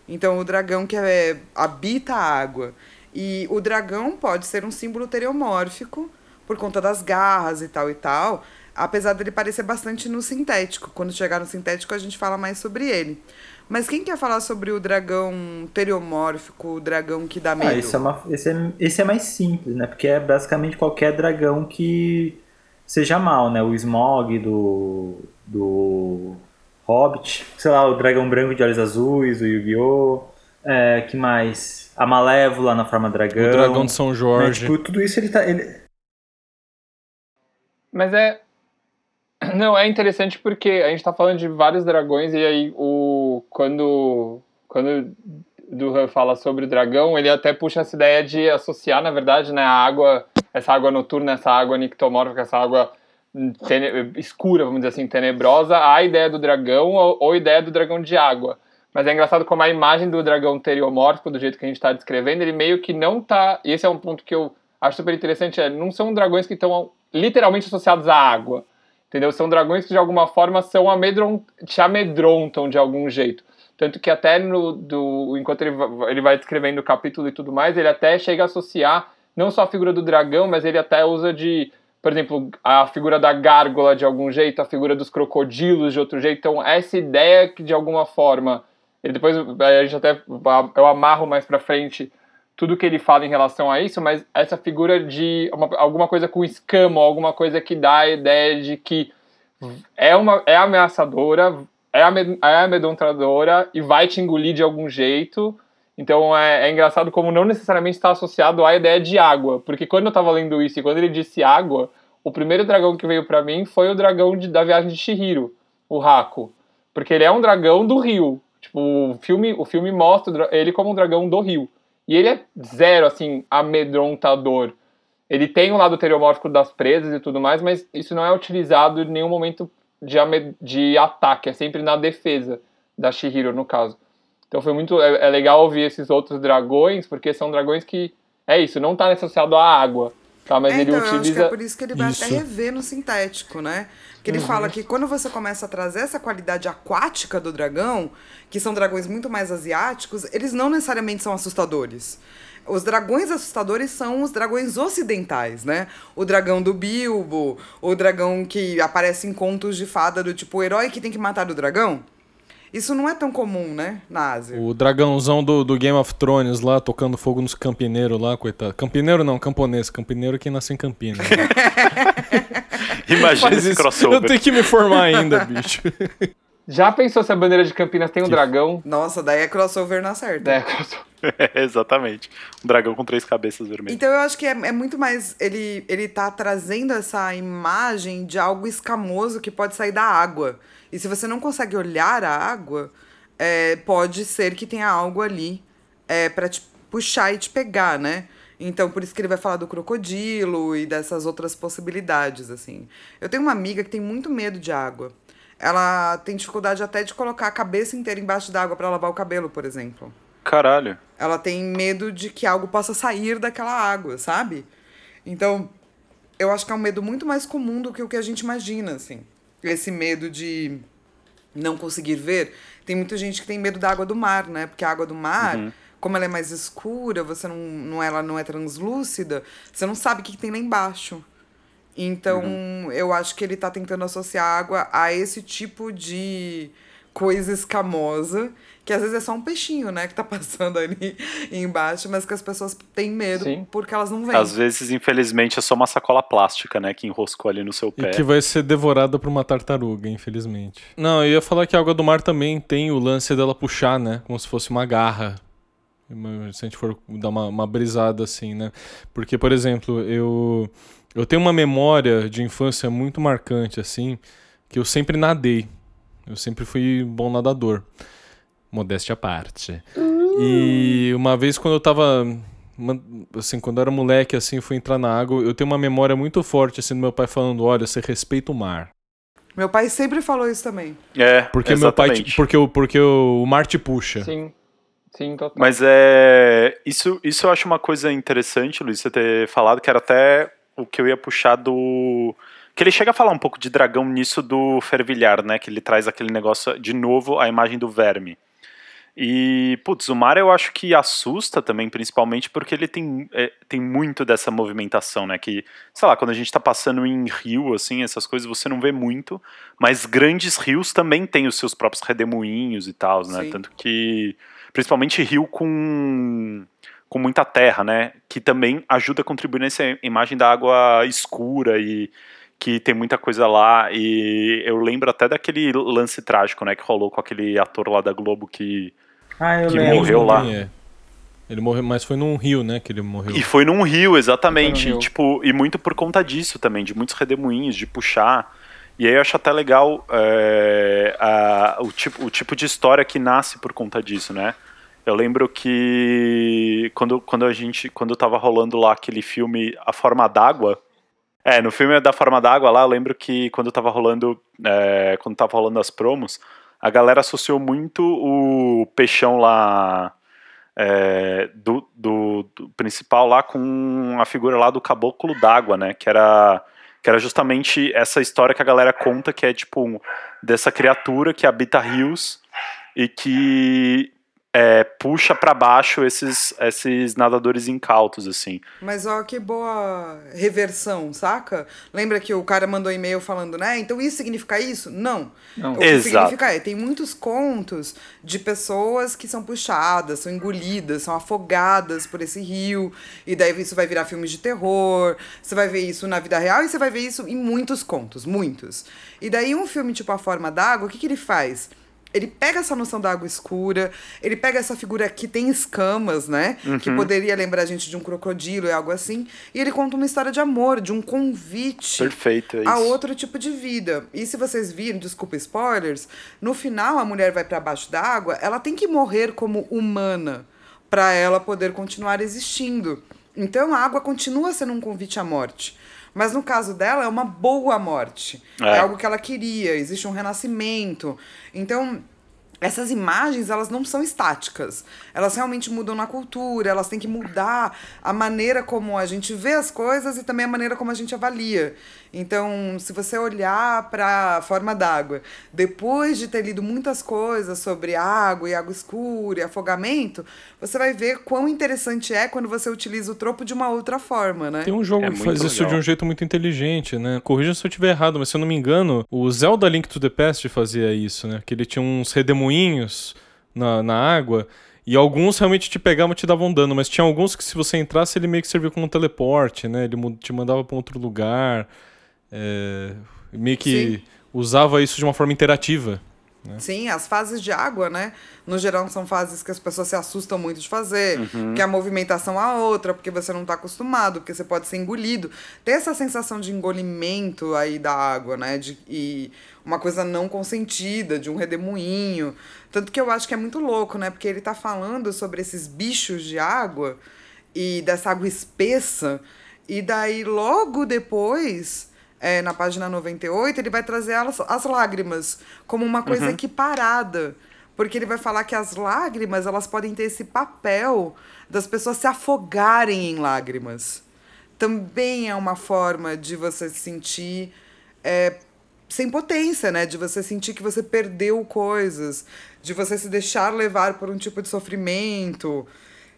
[SPEAKER 1] Então, o dragão que é, habita a água. E o dragão pode ser um símbolo teriomórfico, por conta das garras e tal e tal, apesar dele parecer bastante no sintético. Quando chegar no sintético, a gente fala mais sobre ele. Mas quem quer falar sobre o dragão teriomórfico, o dragão que dá medo?
[SPEAKER 4] Ah, esse, é uma, esse, é, esse é mais simples, né? Porque é basicamente qualquer dragão que seja mal, né? O Smog do, do Hobbit, sei lá, o dragão branco de olhos azuis, o Yu-Gi-Oh! É, que mais? A Malévola na forma dragão.
[SPEAKER 3] O dragão de São
[SPEAKER 4] né?
[SPEAKER 3] Jorge.
[SPEAKER 4] Tipo, tudo isso ele tá. Ele...
[SPEAKER 5] Mas é. Não, é interessante porque a gente tá falando de vários dragões e aí o. Quando. Quando Duhan fala sobre o dragão, ele até puxa essa ideia de associar, na verdade, né, a água, essa água noturna, essa água nictomórfica, essa água tene- escura, vamos dizer assim, tenebrosa, à ideia do dragão ou, ou ideia do dragão de água. Mas é engraçado como a imagem do dragão teriomórfico, do jeito que a gente está descrevendo, ele meio que não tá. E esse é um ponto que eu acho super interessante: é, não são dragões que estão literalmente associados à água. Entendeu? São dragões que de alguma forma são amedron te amedrontam de algum jeito. Tanto que até no, do, enquanto ele, ele vai descrevendo o capítulo e tudo mais, ele até chega a associar não só a figura do dragão, mas ele até usa de, por exemplo, a figura da gárgula de algum jeito, a figura dos crocodilos de outro jeito. Então, essa ideia que de alguma forma. Ele depois a gente até eu amarro mais pra frente tudo que ele fala em relação a isso, mas essa figura de uma- alguma coisa com escama, alguma coisa que dá a ideia de que é uma é ameaçadora, é, ame- é amedrontadora e vai te engolir de algum jeito. Então é, é engraçado como não necessariamente está associado à ideia de água, porque quando eu estava lendo isso e quando ele disse água, o primeiro dragão que veio para mim foi o dragão de- da viagem de Shihiro, o Haku, porque ele é um dragão do rio. Tipo, o filme, o filme mostra ele como um dragão do rio. E ele é zero, assim, amedrontador. Ele tem o lado teriomórfico das presas e tudo mais, mas isso não é utilizado em nenhum momento de, de ataque, é sempre na defesa da Shihiro, no caso. Então foi muito. É, é legal ouvir esses outros dragões, porque são dragões que. É isso, não está associado à água. Tá, mas
[SPEAKER 1] É,
[SPEAKER 5] ele
[SPEAKER 1] então, eu acho que
[SPEAKER 5] utiliza.
[SPEAKER 1] é por isso que ele vai
[SPEAKER 3] Isso.
[SPEAKER 1] até rever no sintético, né? Que ele fala que quando você começa a trazer essa qualidade aquática do dragão, que são dragões muito mais asiáticos, eles não necessariamente são assustadores. Os dragões assustadores são os dragões ocidentais, né? O dragão do Bilbo, o dragão que aparece em contos de fada do tipo o herói que tem que matar o dragão. Isso não é tão comum, né? Na Ásia.
[SPEAKER 3] O dragãozão do, do Game of Thrones lá, tocando fogo nos campineiros lá, coitado. Campineiro não, camponês. Campineiro é quem nasce em Campinas.
[SPEAKER 2] Imagina
[SPEAKER 3] Faz
[SPEAKER 2] esse
[SPEAKER 3] isso.
[SPEAKER 2] crossover.
[SPEAKER 3] Eu tenho que me formar ainda, bicho.
[SPEAKER 5] Já pensou se a bandeira de Campinas tem um dragão?
[SPEAKER 1] Nossa, daí é crossover na certa.
[SPEAKER 5] É, crossover.
[SPEAKER 2] Exatamente. Um dragão com três cabeças vermelhas.
[SPEAKER 1] Então eu acho que é, é muito mais. Ele, ele tá trazendo essa imagem de algo escamoso que pode sair da água. E se você não consegue olhar a água, é, pode ser que tenha algo ali é, para te puxar e te pegar, né? Então, por isso que ele vai falar do crocodilo e dessas outras possibilidades, assim. Eu tenho uma amiga que tem muito medo de água. Ela tem dificuldade até de colocar a cabeça inteira embaixo d'água para lavar o cabelo, por exemplo.
[SPEAKER 2] Caralho.
[SPEAKER 1] Ela tem medo de que algo possa sair daquela água, sabe? Então, eu acho que é um medo muito mais comum do que o que a gente imagina, assim. Esse medo de não conseguir ver. Tem muita gente que tem medo da água do mar, né? Porque a água do mar, como ela é mais escura, você não, não ela não é translúcida, você não sabe o que que tem lá embaixo. Então, eu acho que ele tá tentando associar a água a esse tipo de coisa escamosa, que às vezes é só um peixinho, né, que tá passando ali embaixo, mas que as pessoas têm medo
[SPEAKER 5] Sim.
[SPEAKER 1] porque elas não veem.
[SPEAKER 2] Às vezes, infelizmente, é só uma sacola plástica, né? Que enroscou ali no seu
[SPEAKER 3] E
[SPEAKER 2] pé.
[SPEAKER 3] que vai ser devorada por uma tartaruga, infelizmente. Não, eu ia falar que a água do mar também tem o lance dela puxar, né? Como se fosse uma garra. Se a gente for dar uma, uma brisada assim, né? Porque, por exemplo, eu, eu tenho uma memória de infância muito marcante, assim, que eu sempre nadei. Eu sempre fui bom nadador. Modéstia à parte. E uma vez quando eu tava. Assim, quando eu era moleque, assim, fui entrar na água, eu tenho uma memória muito forte, assim, do meu pai falando: olha, você respeita o mar.
[SPEAKER 1] Meu pai sempre falou isso também.
[SPEAKER 2] É,
[SPEAKER 3] Porque meu pai.
[SPEAKER 2] exatamente.
[SPEAKER 3] te- Porque, o- porque o, o mar te puxa.
[SPEAKER 5] Sim. Sim, total.
[SPEAKER 2] Mas é. Isso, isso eu acho uma coisa interessante, Luiz, você ter falado, que era até o que eu ia puxar do. Que ele chega a falar um pouco de dragão nisso do fervilhar, né? Que ele traz aquele negócio, de novo, a imagem do verme. E, putz, o mar eu acho que assusta também, principalmente porque ele tem, é, tem muito dessa movimentação, né? Que, sei lá, quando a gente tá passando em rio, assim, essas coisas você não vê muito, mas grandes rios também têm os seus próprios redemoinhos e tal, né?
[SPEAKER 1] Sim.
[SPEAKER 2] Tanto que, principalmente rio com, com muita terra, né? Que também ajuda a contribuir nessa imagem da água escura e que tem muita coisa lá. E eu lembro até daquele lance trágico, né? Que rolou com aquele ator lá da Globo que
[SPEAKER 4] Ah, eu
[SPEAKER 2] Que
[SPEAKER 4] lembro.
[SPEAKER 2] morreu lá.
[SPEAKER 3] É? Ele morreu, mas foi num rio, né, que ele morreu.
[SPEAKER 2] E foi num rio, exatamente.
[SPEAKER 5] Num rio.
[SPEAKER 2] E, tipo, e muito por conta disso também, de muitos redemoinhos, de puxar. E aí eu acho até legal é, a- o, tipo, o tipo de história que nasce por conta disso, né? Eu lembro que quando, quando a gente. Quando tava rolando lá aquele filme A Forma d'Água. É, no filme da Forma d'Água lá, eu lembro que quando tava rolando. é, quando tava rolando as promos, a galera associou muito o peixão lá é, do, do, do principal lá com a figura lá do caboclo d'água, né? Que era, que era justamente essa história que a galera conta, que é tipo um- dessa criatura que habita rios e que é, puxa para baixo esses, esses nadadores incautos, assim.
[SPEAKER 1] Mas ó, que boa reversão, saca? Lembra que o cara mandou e-mail falando, né? Então isso significa isso? Não.
[SPEAKER 5] Não.
[SPEAKER 1] O que
[SPEAKER 2] Exato.
[SPEAKER 1] significa é, tem muitos contos de pessoas que são puxadas, são engolidas, são afogadas por esse rio, e daí isso vai virar filmes de terror, você vai ver isso na vida real e você vai ver isso em muitos contos, muitos. E daí um filme tipo A Forma d'Água, o que, que ele faz? Ele pega essa noção da água escura, ele pega essa figura que tem escamas, né? Que poderia lembrar a gente de um crocodilo e algo assim. E ele conta uma história de amor, de um convite
[SPEAKER 2] Perfeito, é
[SPEAKER 1] a outro tipo de vida. E se vocês viram, desculpa spoilers, no final a mulher vai para baixo d'água, ela tem que morrer como humana para ela poder continuar existindo. Então a água continua sendo um convite à morte. Mas no caso dela é uma boa morte. É,
[SPEAKER 2] É.
[SPEAKER 1] algo que ela queria, existe um renascimento. Então essas imagens elas não são estáticas. Elas realmente mudam na cultura, elas têm que mudar a maneira como a gente vê as coisas e também a maneira como a gente avalia. Então, se você olhar para a forma d'água, depois de ter lido muitas coisas sobre água e água escura e afogamento, você vai ver quão interessante é quando você utiliza o tropo de uma outra forma, né?
[SPEAKER 3] Tem um jogo
[SPEAKER 2] É
[SPEAKER 3] que faz isso
[SPEAKER 2] legal.
[SPEAKER 3] de um jeito muito inteligente, né? Corrija se eu estiver errado, mas se eu não me engano, o Zelda Link to the Past fazia isso, né? Que ele tinha uns redemoinhos na, na água. E alguns realmente te pegavam e te davam dano, mas tinha alguns que se você entrasse ele meio que servia como um teleporte, né? Ele te mandava pra um outro lugar. É, meio que
[SPEAKER 1] Sim.
[SPEAKER 3] usava isso de uma forma interativa.
[SPEAKER 1] Sim, as fases de água, né? No geral, são fases que as pessoas se assustam muito de fazer, que a movimentação é outra, porque você não está acostumado, porque você pode ser engolido. Tem essa sensação de engolimento aí da água, né? De, e uma coisa não consentida, de um redemoinho. Tanto que eu acho que é muito louco, né? Porque ele tá falando sobre esses bichos de água e dessa água espessa. E daí, logo depois, é, na página 98, ele vai trazer as, as lágrimas como uma coisa equiparada. Porque ele vai falar que as lágrimas, elas podem ter esse papel das pessoas se afogarem em lágrimas. Também é uma forma de você se sentir é, sem potência, né? De você sentir que você perdeu coisas, de você se deixar levar por um tipo de sofrimento.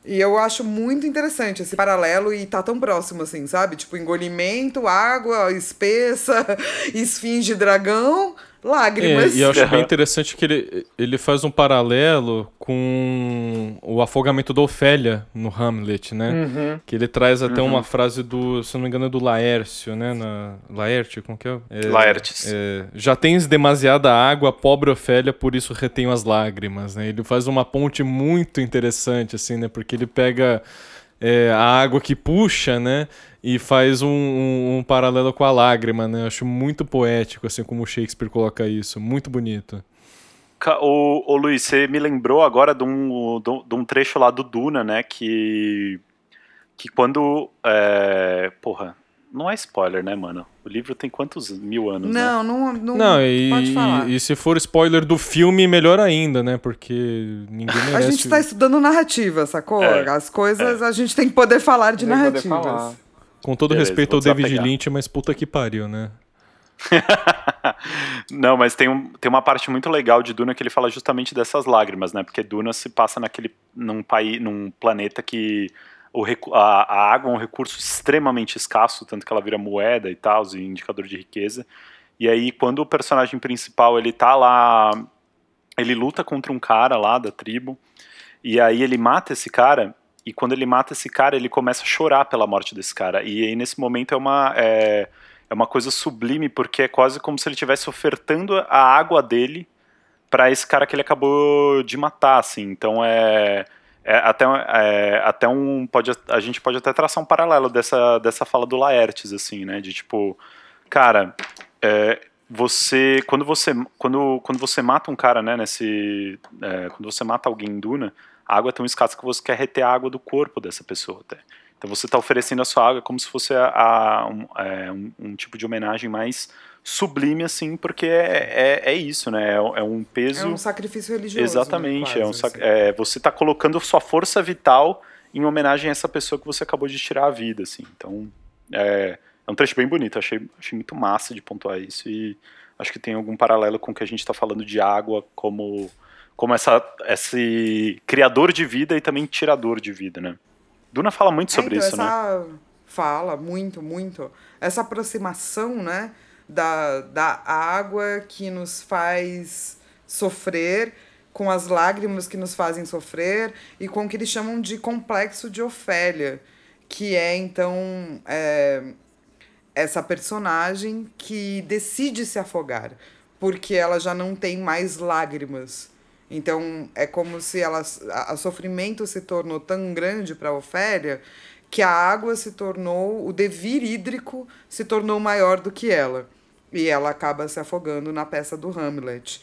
[SPEAKER 1] E eu acho muito interessante esse paralelo e tá tão próximo assim, sabe? Tipo, engolimento, água espessa, esfinge dragão,
[SPEAKER 3] É,
[SPEAKER 1] lágrimas.
[SPEAKER 3] e eu acho bem interessante que ele, ele faz um paralelo com o afogamento da Ofélia no Hamlet, né?
[SPEAKER 5] Uhum.
[SPEAKER 3] Que ele traz até uma frase do, se não me engano, é do Laércio, né? Na, Laerte, como que é? é
[SPEAKER 2] Laertes.
[SPEAKER 3] é, já tens demasiada água, pobre Ofélia, por isso retenho as lágrimas, né? Ele faz uma ponte muito interessante, assim, né? Porque ele pega é, a água que puxa, né? E faz um, um- um paralelo com a lágrima, né? Eu acho muito poético, assim, como o Shakespeare coloca isso. Muito bonito.
[SPEAKER 2] Ô, ô Luiz, você me lembrou agora de um, de um- trecho lá do Duna, né? Que. Que quando. é, porra, não é spoiler, né, mano? O livro tem quantos mil anos? né?
[SPEAKER 1] Não, não, não,
[SPEAKER 3] Não, e,
[SPEAKER 1] pode falar.
[SPEAKER 3] e, e se for spoiler do filme, melhor ainda, né? Porque ninguém merece...
[SPEAKER 1] A gente tá estudando narrativa, sacou?
[SPEAKER 2] É,
[SPEAKER 1] As coisas a gente tem que poder falar de
[SPEAKER 5] Tem
[SPEAKER 1] narrativas.
[SPEAKER 3] Com todo
[SPEAKER 2] Beleza,
[SPEAKER 3] respeito ao David
[SPEAKER 2] desapegar.
[SPEAKER 3] Lynch, mas puta que pariu, né?
[SPEAKER 2] Não, mas tem, um, tem uma parte muito legal de Duna que ele fala justamente dessas lágrimas, né? Porque Duna se passa naquele num país, num planeta que o, a, a água é um recurso extremamente escasso, tanto que ela vira moeda e tal, e indicador de riqueza. E aí quando o personagem principal ele tá lá, ele luta contra um cara lá da tribo, e aí ele mata esse cara. E quando ele mata esse cara, ele começa a chorar pela morte desse cara. E aí, nesse momento, é uma, é, é uma coisa sublime, porque é quase como se ele estivesse ofertando a água dele para esse cara que ele acabou de matar, assim. Então é, é até, é, até um pode a gente pode até traçar um paralelo dessa, dessa fala do Laertes, assim, né? De tipo, cara, é, você quando você quando, quando você mata um cara, né? Nesse é, quando você mata alguém em Duna, a água é tão escassa que você quer reter a água do corpo dessa pessoa, até. Então você está oferecendo a sua água como se fosse a, a- um, é, um- um tipo de homenagem mais sublime, assim, porque é, é, é isso, né? É, é um peso.
[SPEAKER 1] É um sacrifício religioso.
[SPEAKER 2] Exatamente.
[SPEAKER 1] né,
[SPEAKER 2] é um
[SPEAKER 1] quase,
[SPEAKER 2] sac-
[SPEAKER 1] assim.
[SPEAKER 2] é, você está colocando sua força vital em homenagem a essa pessoa que você acabou de tirar a vida, assim. Então, é, é um trecho bem bonito. Achei, achei muito massa de pontuar isso e acho que tem algum paralelo com o que a gente está falando de água como como essa, esse criador de vida e também tirador de vida, né? Duna fala muito sobre
[SPEAKER 1] É, então,
[SPEAKER 2] isso, né?
[SPEAKER 1] essa Fala, muito, muito. Essa aproximação, né, da, da água que nos faz sofrer, com as lágrimas que nos fazem sofrer, e com o que eles chamam de complexo de Ofélia, que é, então, é, essa personagem que decide se afogar, porque ela já não tem mais lágrimas. Então, é como se ela, a, a sofrimento se tornou tão grande para Ofélia que a água se tornou, o devir hídrico se tornou maior do que ela. E ela acaba se afogando na peça do Hamlet.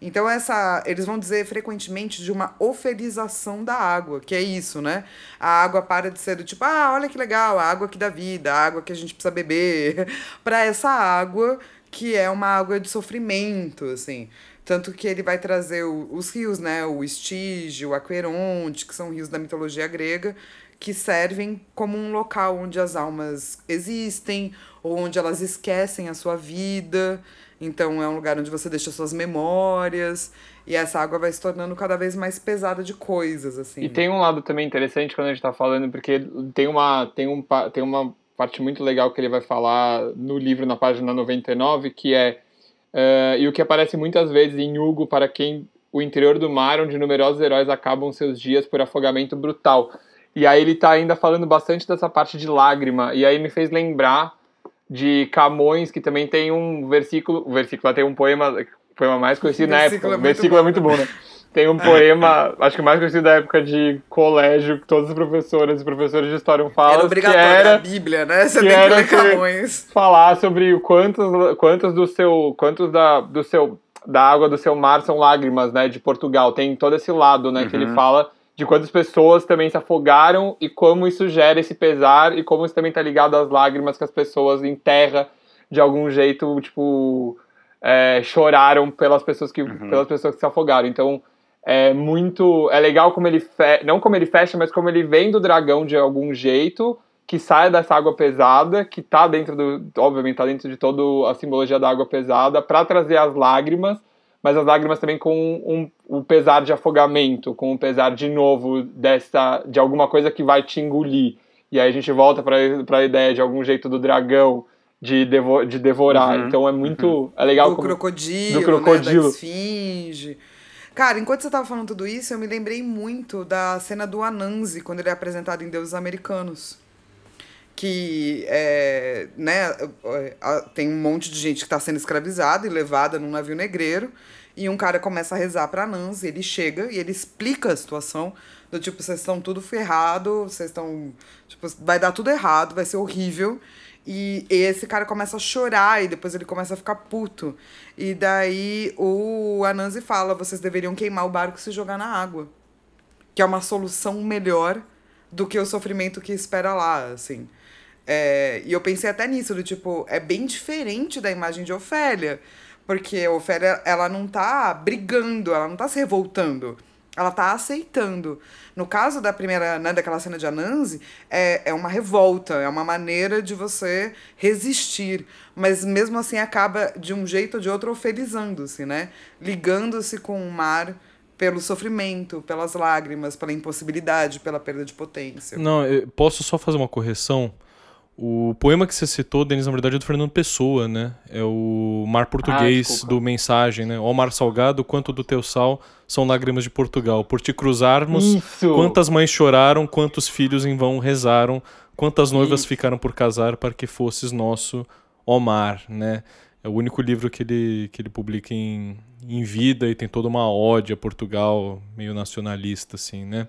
[SPEAKER 1] Então, essa, eles vão dizer frequentemente de uma oferização da água, que é isso, né? A água para de ser do tipo, ah, olha que legal, a água que dá vida, a água que a gente precisa beber, para essa água que é uma água de sofrimento, assim. Tanto que ele vai trazer o- os rios, né? O Estígio, o Aqueronte, que são rios da mitologia grega, que servem como um local onde as almas existem, ou onde elas esquecem a sua vida. Então é um lugar onde você deixa suas memórias. E essa água vai se tornando cada vez mais pesada de coisas, assim.
[SPEAKER 5] E tem um lado também interessante quando a gente tá falando, porque tem uma, tem um, tem uma parte muito legal que ele vai falar no livro, na página 99, que é. Eh, e o que aparece muitas vezes em Hugo para quem o interior do mar, onde numerosos heróis acabam seus dias por afogamento brutal. E aí ele tá ainda falando bastante dessa parte de lágrima, e aí me fez lembrar de Camões, que também tem um versículo, o versículo lá tem um poema, poema mais conhecido na
[SPEAKER 1] Versículo
[SPEAKER 5] época.
[SPEAKER 1] é
[SPEAKER 5] O versículo é muito bom, né? Tem um poema, acho que mais conhecido da época de colégio, que todas as professoras e professores de história falam,
[SPEAKER 1] Era
[SPEAKER 5] que
[SPEAKER 1] obrigatório a
[SPEAKER 5] era
[SPEAKER 1] Bíblia, né? Você
[SPEAKER 5] que
[SPEAKER 1] tem que
[SPEAKER 5] era
[SPEAKER 1] ler
[SPEAKER 5] que-
[SPEAKER 1] Camões.
[SPEAKER 5] falar sobre o quantos, quantos do seu, quantos da, do seu, da água do seu mar são lágrimas, né, de Portugal. Tem todo esse lado, né, que ele fala de quantas pessoas também se afogaram e como isso gera esse pesar e como isso também tá ligado às lágrimas que as pessoas em terra, de algum jeito, tipo, é, choraram pelas pessoas que pelas pessoas que se afogaram. Então é muito é legal como ele fe... não como ele fecha, mas como ele vem do dragão de algum jeito que sai dessa água pesada, que tá dentro do obviamente tá dentro de toda a simbologia da água pesada para trazer as lágrimas, mas as lágrimas também com um, o pesar de afogamento, com o pesar de novo dessa de alguma coisa que vai te engolir. E aí a gente volta para a ideia de algum jeito do dragão de, devo... de devorar.
[SPEAKER 2] Uhum,
[SPEAKER 5] Então é muito é legal
[SPEAKER 1] do
[SPEAKER 5] como
[SPEAKER 1] crocodilo,
[SPEAKER 5] do crocodilo.
[SPEAKER 1] Né, da esfinge. Cara, enquanto você tava falando tudo isso, eu me lembrei muito da cena do Anansi, quando ele é apresentado em Deuses Americanos. Que, é, né, tem um monte de gente que tá sendo escravizada e levada num navio negreiro, e um cara começa a rezar pra Anansi, ele chega e ele explica a situação, do tipo, vocês estão tudo ferrado, vocês estão, tipo, vai dar tudo errado, vai ser horrível, e esse cara começa a chorar e depois ele começa a ficar puto. E daí o Anansi fala: vocês deveriam queimar o barco e se jogar na água. Que é uma solução melhor do que o sofrimento que espera lá, assim. É, e eu pensei até nisso, do tipo, é bem diferente da imagem de Ofélia. Porque Ofélia, ela não tá brigando, ela não tá se revoltando. Ela tá aceitando. No caso da primeira, né, daquela cena de Anansi, é, é uma revolta, é uma maneira de você resistir. Mas mesmo assim acaba, de um jeito ou de outro, ofelizando-se, né? Ligando-se com o mar pelo sofrimento, pelas lágrimas, pela impossibilidade, pela perda de potência.
[SPEAKER 3] Não, eu posso só fazer uma correção? O poema que você citou, Denis, na verdade é do Fernando Pessoa, né? É o Mar Português
[SPEAKER 5] desculpa.
[SPEAKER 3] do Mensagem, né? Ó mar salgado, quanto do teu sal são lágrimas de Portugal. Por te cruzarmos,
[SPEAKER 5] Isso.
[SPEAKER 3] quantas mães choraram, quantos filhos em vão rezaram, quantas noivas
[SPEAKER 5] Isso.
[SPEAKER 3] ficaram por casar para que fosses nosso, ó mar, né? É o único livro que ele, que ele publica em, em vida e tem toda uma ode a Portugal, meio nacionalista, assim, né?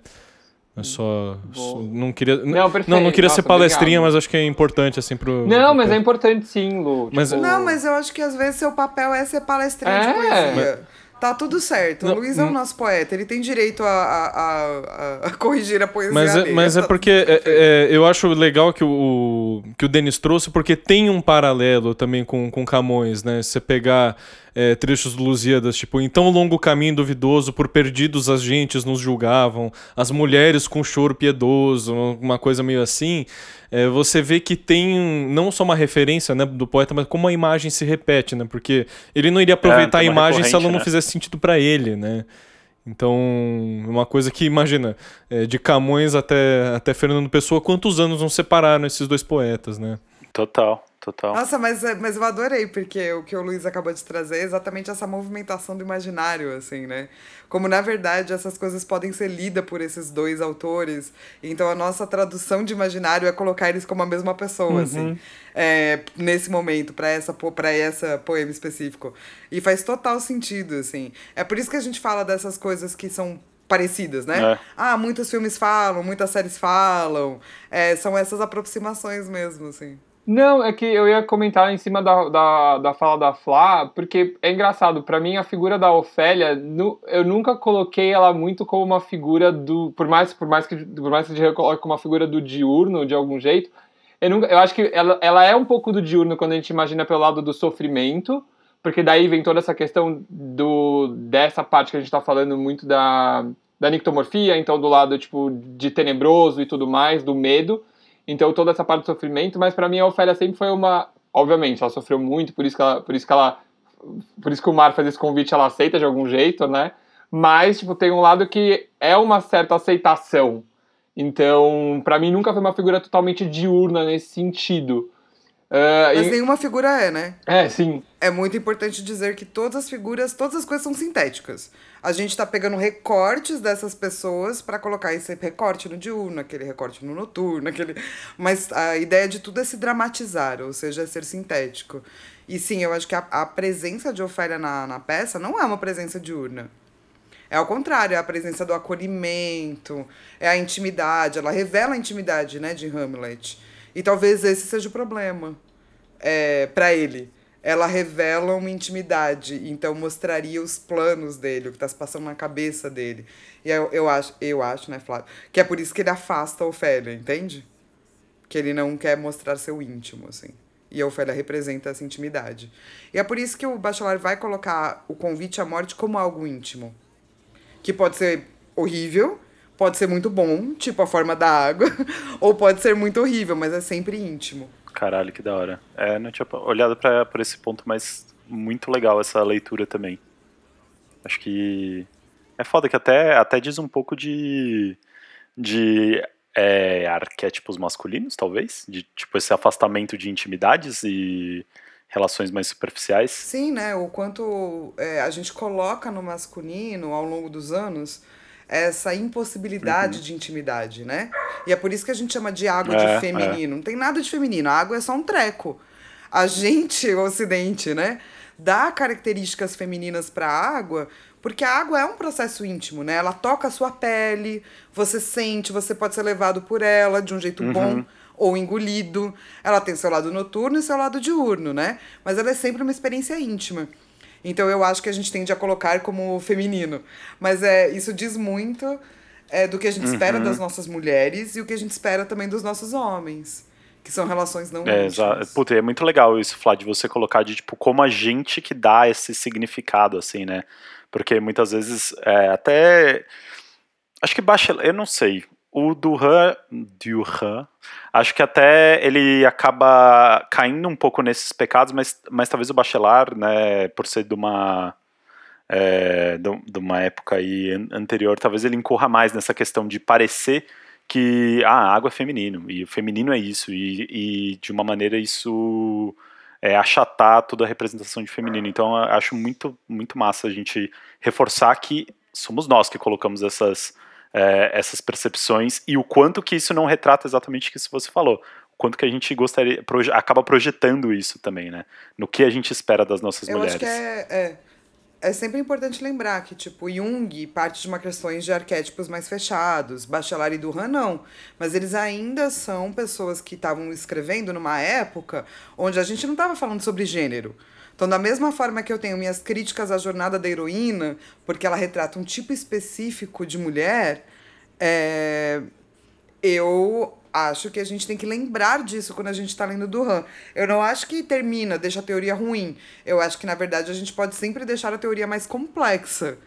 [SPEAKER 3] É só, só- não queria
[SPEAKER 5] Não, perfeito.
[SPEAKER 3] não, não queria ser
[SPEAKER 5] Nossa,
[SPEAKER 3] palestrinha,
[SPEAKER 5] obrigado.
[SPEAKER 3] mas acho que é importante, assim, pro.
[SPEAKER 5] Não, mas é importante sim, Lu.
[SPEAKER 3] Mas-
[SPEAKER 5] tipo-
[SPEAKER 1] Não, mas eu acho que às vezes seu papel é ser palestrante
[SPEAKER 5] É.
[SPEAKER 1] de poesia. Tá tudo certo.
[SPEAKER 3] Não,
[SPEAKER 1] o Luiz é o
[SPEAKER 3] hum.
[SPEAKER 1] nosso poeta, ele tem direito a, a, a- a corrigir a poesia
[SPEAKER 3] Mas é, mas é
[SPEAKER 1] Tá
[SPEAKER 3] porque é- é, eu acho legal que o, que o Denis trouxe, porque tem um paralelo também com, com Camões, né? Se você pegar é, trechos do Lusíadas, tipo, em tão longo caminho duvidoso, por perdidos as gentes nos julgavam, as mulheres com choro piedoso, uma coisa meio assim. é, você vê que tem não só uma referência né, do poeta, mas como a imagem se repete, né? Porque ele não iria aproveitar a
[SPEAKER 2] tem uma
[SPEAKER 3] imagem se ela não
[SPEAKER 2] né?
[SPEAKER 3] fizesse sentido pra ele, né? Então, uma coisa que, imagina, é, de Camões até, até Fernando Pessoa, quantos anos não separaram esses dois poetas, né?
[SPEAKER 2] Total, total.
[SPEAKER 1] Nossa, mas, mas eu adorei, porque o que o Luiz acabou de trazer é exatamente essa movimentação do imaginário, assim, né? Como, na verdade, essas coisas podem ser lidas por esses dois autores. Então, a nossa tradução de imaginário é colocar eles como a mesma pessoa, assim. É, nesse momento, para essa, pra essa poema específico. E faz total sentido, assim. É por isso que a gente fala dessas coisas que são parecidas, né?
[SPEAKER 2] É.
[SPEAKER 1] Ah, muitos filmes falam, muitas séries falam. É, são essas aproximações mesmo, assim.
[SPEAKER 5] Não, é que eu ia comentar em cima da, da, da fala da Flá, porque é engraçado, pra mim a figura da Ofélia, nu- eu nunca coloquei ela muito como uma figura do. Por mais, por mais, que, por mais que gente coloque como uma figura do diurno de algum jeito, eu, nunca, eu acho que ela, ela é um pouco do diurno quando a gente imagina pelo lado do sofrimento, porque daí vem toda essa questão do, dessa parte que a gente está falando muito da, da nictomorfia, então do lado tipo de tenebroso e tudo mais, do medo. Então toda essa parte do sofrimento, mas para mim a Ofélia sempre foi uma, obviamente, ela sofreu muito, por isso que ela, por isso que ela por isso que o Mar faz esse convite, ela aceita de algum jeito, né? Mas tipo tem um lado que é uma certa aceitação. Então, para mim nunca foi uma figura totalmente diurna nesse sentido.
[SPEAKER 1] Uh, Mas e... nenhuma figura é, né?
[SPEAKER 5] É, sim.
[SPEAKER 1] É muito importante dizer que todas as figuras, todas as coisas são sintéticas. A gente tá pegando recortes dessas pessoas para colocar esse recorte no diurno, aquele recorte no noturno, aquele. Mas a ideia de tudo é se dramatizar, ou seja, é ser sintético. E sim, eu acho que a, a presença de Ofélia na, na peça não é uma presença diurna. É ao contrário, é a presença do acolhimento, é a intimidade, ela revela a intimidade, né, de Hamlet. E talvez esse seja o problema é, para ele. Ela revela uma intimidade, então mostraria os planos dele, o que está se passando na cabeça dele. E eu, eu, acho, eu acho, né, Flávio, que é por isso que ele afasta a Ofélia, entende? Que ele não quer mostrar seu íntimo, assim. E a Ofélia representa essa intimidade. E é por isso que o Bachelor vai colocar o convite à morte como algo íntimo. Que pode ser horrível, pode ser muito bom, tipo a forma da água, ou pode ser muito horrível, mas é sempre íntimo.
[SPEAKER 2] Caralho, que da hora. É, não tinha olhado para por esse ponto, mas muito legal essa leitura também. Acho que é foda que até, até diz um pouco de, de é, arquétipos masculinos, talvez, de tipo esse afastamento de intimidades e relações mais superficiais.
[SPEAKER 1] Sim, né? O quanto é, a gente coloca no masculino ao longo dos anos essa impossibilidade uhum. de intimidade, né? E é por isso que a gente chama de água é, de feminino. É. Não tem nada de feminino, a água é só um treco. A gente, o Ocidente, né, dá características femininas para a água, porque a água é um processo íntimo, né? Ela toca a sua pele, você sente, você pode ser levado por ela de um jeito uhum. bom ou engolido. Ela tem seu lado noturno e seu lado diurno, né? Mas ela é sempre uma experiência íntima. Então eu acho que a gente tende a colocar como feminino. Mas é, isso diz muito é, do que a gente uhum. espera das nossas mulheres e o que a gente espera também dos nossos homens. Que são relações não
[SPEAKER 2] é, íntimas. Puta, é muito legal isso, Flá, de você colocar de tipo como a gente que dá esse significado, assim, né? Porque muitas vezes é, até. Acho que baixa. Eu não sei. O Duran, Duran, acho que até ele acaba caindo um pouco nesses pecados, mas, mas talvez o Bachelard, né, por ser de uma é, de, uma época aí anterior, talvez ele incorra mais nessa questão de parecer que ah, a água é feminino e o feminino é isso e, e de uma maneira isso é, achatar toda a representação de feminino. Então acho muito muito massa a gente reforçar que somos nós que colocamos essas é, essas percepções e o quanto que isso não retrata exatamente o que você falou. O quanto que a gente gostaria, proje acaba projetando isso também, né? No que a gente espera das nossas
[SPEAKER 1] Eu
[SPEAKER 2] mulheres.
[SPEAKER 1] Acho que é, é, é sempre importante lembrar que, tipo, Jung parte de uma questões de arquétipos mais fechados, Bachelard e Duran não. Mas eles ainda são pessoas que estavam escrevendo numa época onde a gente não estava falando sobre gênero. Então, da mesma forma que eu tenho minhas críticas à jornada da heroína, porque ela retrata um tipo específico de mulher, é... eu acho que a gente tem que lembrar disso quando a gente está lendo Duran. Eu não acho que termina, deixa a teoria ruim. Eu acho que, na verdade, a gente pode sempre deixar a teoria mais complexa.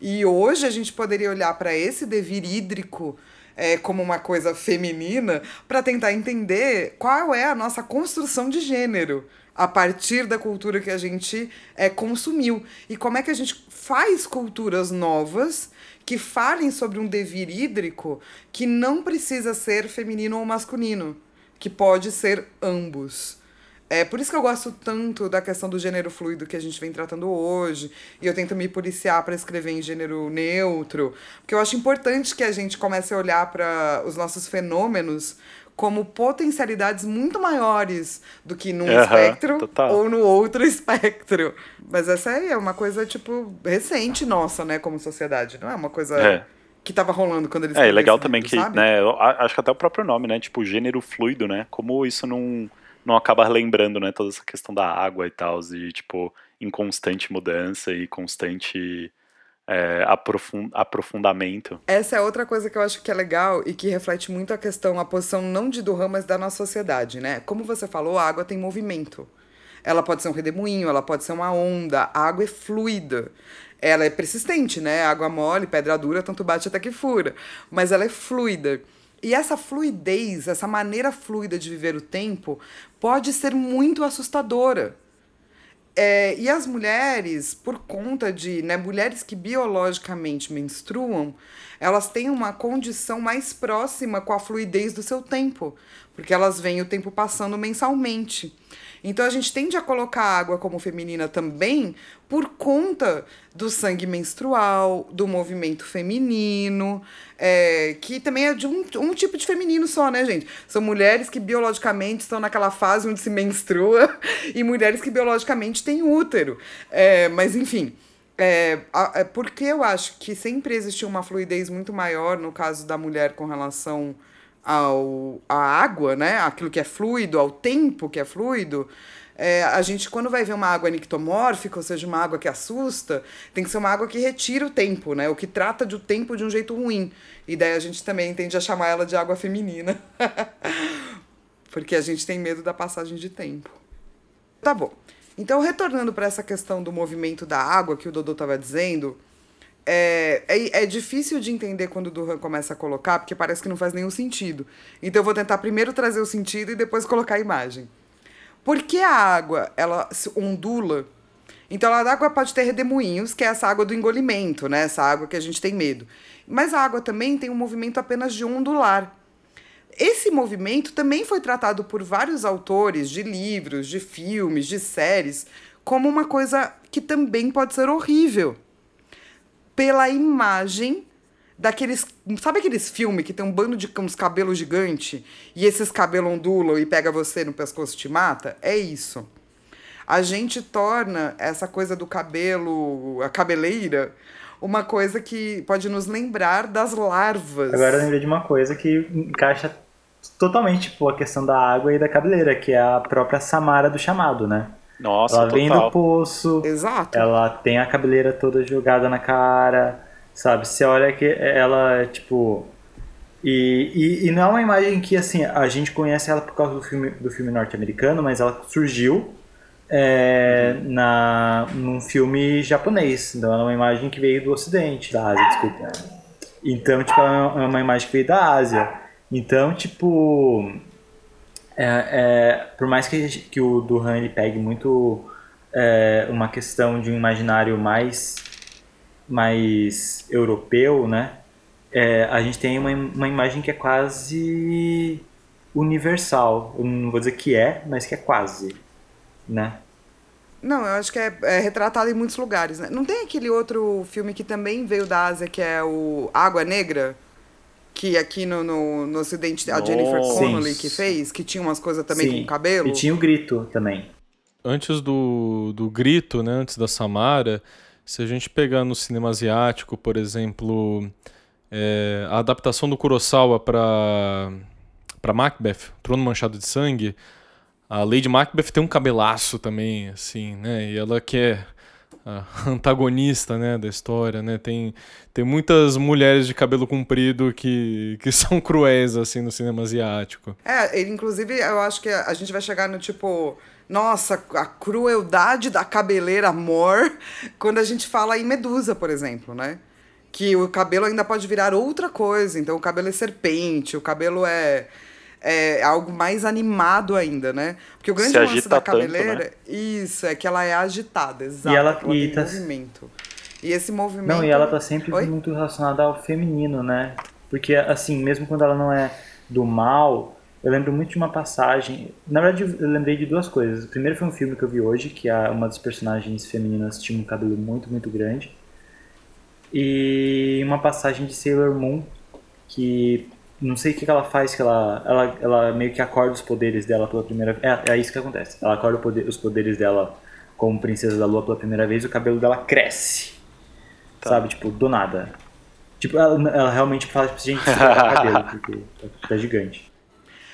[SPEAKER 1] E hoje a gente poderia olhar para esse devir hídrico é, como uma coisa feminina para tentar entender qual é a nossa construção de gênero a partir da cultura que a gente é, consumiu. E como é que a gente faz culturas novas que falem sobre um devir hídrico que não precisa ser feminino ou masculino, que pode ser ambos. É por isso que eu gosto tanto da questão do gênero fluido que a gente vem tratando hoje. E eu tento me policiar para escrever em gênero neutro. Porque eu acho importante que a gente comece a olhar para os nossos fenômenos como potencialidades muito maiores do que num uhum, espectro total. ou no outro espectro. Mas essa aí é uma coisa, tipo, recente nossa, né, como sociedade. Não é uma coisa é. que tava rolando quando eles
[SPEAKER 2] É, legal também livro, que, sabe? né, acho que até o próprio nome, né, tipo, gênero fluido, né, como isso não, não acaba lembrando, né, toda essa questão da água e tal, e, tipo, em constante mudança e constante é, aprofundamento.
[SPEAKER 1] Essa é outra coisa que eu acho que é legal e que reflete muito a questão, a posição não de Durham, mas da nossa sociedade, né? Como você falou, a água tem movimento. ela pode ser um redemoinho, ela pode ser uma onda. A água é fluida. Ela é persistente, né? Água mole, pedra dura, tanto bate até que fura. Mas ela é fluida. E essa fluidez, essa maneira fluida de viver o tempo, pode ser muito assustadora. É, e as mulheres, por conta de né, mulheres que biologicamente menstruam, elas têm uma condição mais próxima com a fluidez do seu tempo, porque elas veem o tempo passando mensalmente. Então a gente tende a colocar a água como feminina também por conta do sangue menstrual, do movimento feminino, é, que também é de um, um tipo de feminino só, né, gente? São mulheres que biologicamente estão naquela fase onde se menstrua e mulheres que biologicamente têm útero. É, mas enfim. É, é, porque eu acho que sempre existiu uma fluidez muito maior no caso da mulher com relação ao, à água, né? Aquilo que é fluido, ao tempo que é fluido. É, a gente, quando vai ver uma água nictomórfica, ou seja, uma água que assusta, tem que ser uma água que retira o tempo, né? O que trata do tempo de um jeito ruim. E daí a gente também tende a chamar ela de água feminina. Porque a gente tem medo da passagem de tempo. Tá bom. Então, retornando para essa questão do movimento da água que o Dodô estava dizendo, é, é, é, difícil de entender quando o Duran começa a colocar, porque parece que não faz nenhum sentido. Então, eu vou tentar primeiro trazer o sentido e depois colocar a imagem. Por que a água ela ondula? Então, a água pode ter redemoinhos, que é essa água do engolimento, né? essa água que a gente tem medo. Mas a água também tem um movimento apenas de ondular. Esse movimento também foi tratado por vários autores de livros, de filmes, de séries, como uma coisa que também pode ser horrível. Pela imagem daqueles. Sabe aqueles filmes que tem um bando de uns cabelos gigante e esses cabelos ondulam e pega você no pescoço e te mata? É isso. A gente torna essa coisa do cabelo, a cabeleira, uma coisa que pode nos lembrar das larvas.
[SPEAKER 4] Agora eu lembrei de uma coisa que encaixa totalmente tipo, a questão da água e da cabeleira, que é a própria Samara do chamado, né?
[SPEAKER 2] Nossa,
[SPEAKER 4] ela
[SPEAKER 2] total.
[SPEAKER 4] vem do poço,
[SPEAKER 1] Exato.
[SPEAKER 4] ela tem a cabeleira toda jogada na cara, sabe? Você olha que ela, tipo... E, e, e não é uma imagem que, assim, a gente conhece ela por causa do filme, do filme norte-americano, mas ela surgiu é, na, num filme japonês. Então ela é uma imagem que veio do ocidente, da Ásia, desculpa. Então, tipo, ela é uma imagem que veio da Ásia. Então, tipo... É, é, por mais que, que o Duran ele pegue muito é, uma questão de um imaginário mais, mais europeu, né? É, a gente tem uma, uma imagem que é quase universal. Eu não vou dizer que é, mas que é quase, né?
[SPEAKER 1] Não, eu acho que é, é, retratado em muitos lugares, né? Não tem aquele outro filme que também veio da Ásia, que é o Água Negra? Que aqui no, no, no Ocidente, a Jennifer. Connelly que fez, que tinha umas coisas também
[SPEAKER 4] Sim.
[SPEAKER 1] com cabelo.
[SPEAKER 4] E tinha o grito também.
[SPEAKER 3] Antes do, do grito, né, antes da Samara, se a gente pegar no cinema asiático, por exemplo, é, a adaptação do Kurosawa para para Macbeth, Trono Manchado de Sangue, a Lady Macbeth tem um cabelaço também, assim, né? E ela que é a antagonista, né, da história, né? Tem, tem muitas mulheres de cabelo comprido que, que são cruéis, assim, no cinema asiático.
[SPEAKER 1] É, ele, inclusive, eu acho que a gente vai chegar no tipo. Nossa, a crueldade da cabeleira amor, quando a gente fala em Medusa, por exemplo, né? Que o cabelo ainda pode virar outra coisa. Então, o cabelo é serpente, o cabelo é, é algo mais animado ainda, né? Porque o grande lance da
[SPEAKER 2] tanto,
[SPEAKER 1] cabeleira,
[SPEAKER 2] né?
[SPEAKER 1] isso, é que ela é agitada, exato.
[SPEAKER 4] E ela-
[SPEAKER 1] ela
[SPEAKER 4] e
[SPEAKER 1] tem
[SPEAKER 4] tá-
[SPEAKER 1] movimento. E esse movimento.
[SPEAKER 4] Não, e ela tá sempre
[SPEAKER 1] Oi?
[SPEAKER 4] muito relacionada ao feminino, né? Porque, assim, mesmo quando ela não é do mal, eu lembro muito de uma passagem. Na verdade, eu lembrei de duas coisas. O primeiro foi um filme que eu vi hoje, que uma das personagens femininas tinha um cabelo muito, muito grande. E uma passagem de Sailor Moon, que não sei o que, que ela faz, que ela, ela, ela meio que acorda os poderes dela pela primeira vez. É, é isso que acontece. Ela acorda poder- os poderes dela como princesa da lua pela primeira vez e o cabelo dela cresce. Sabe? Tipo, do nada. Tipo, ela, ela realmente fala, tipo, gente, o cabelo, porque tá, tá gigante.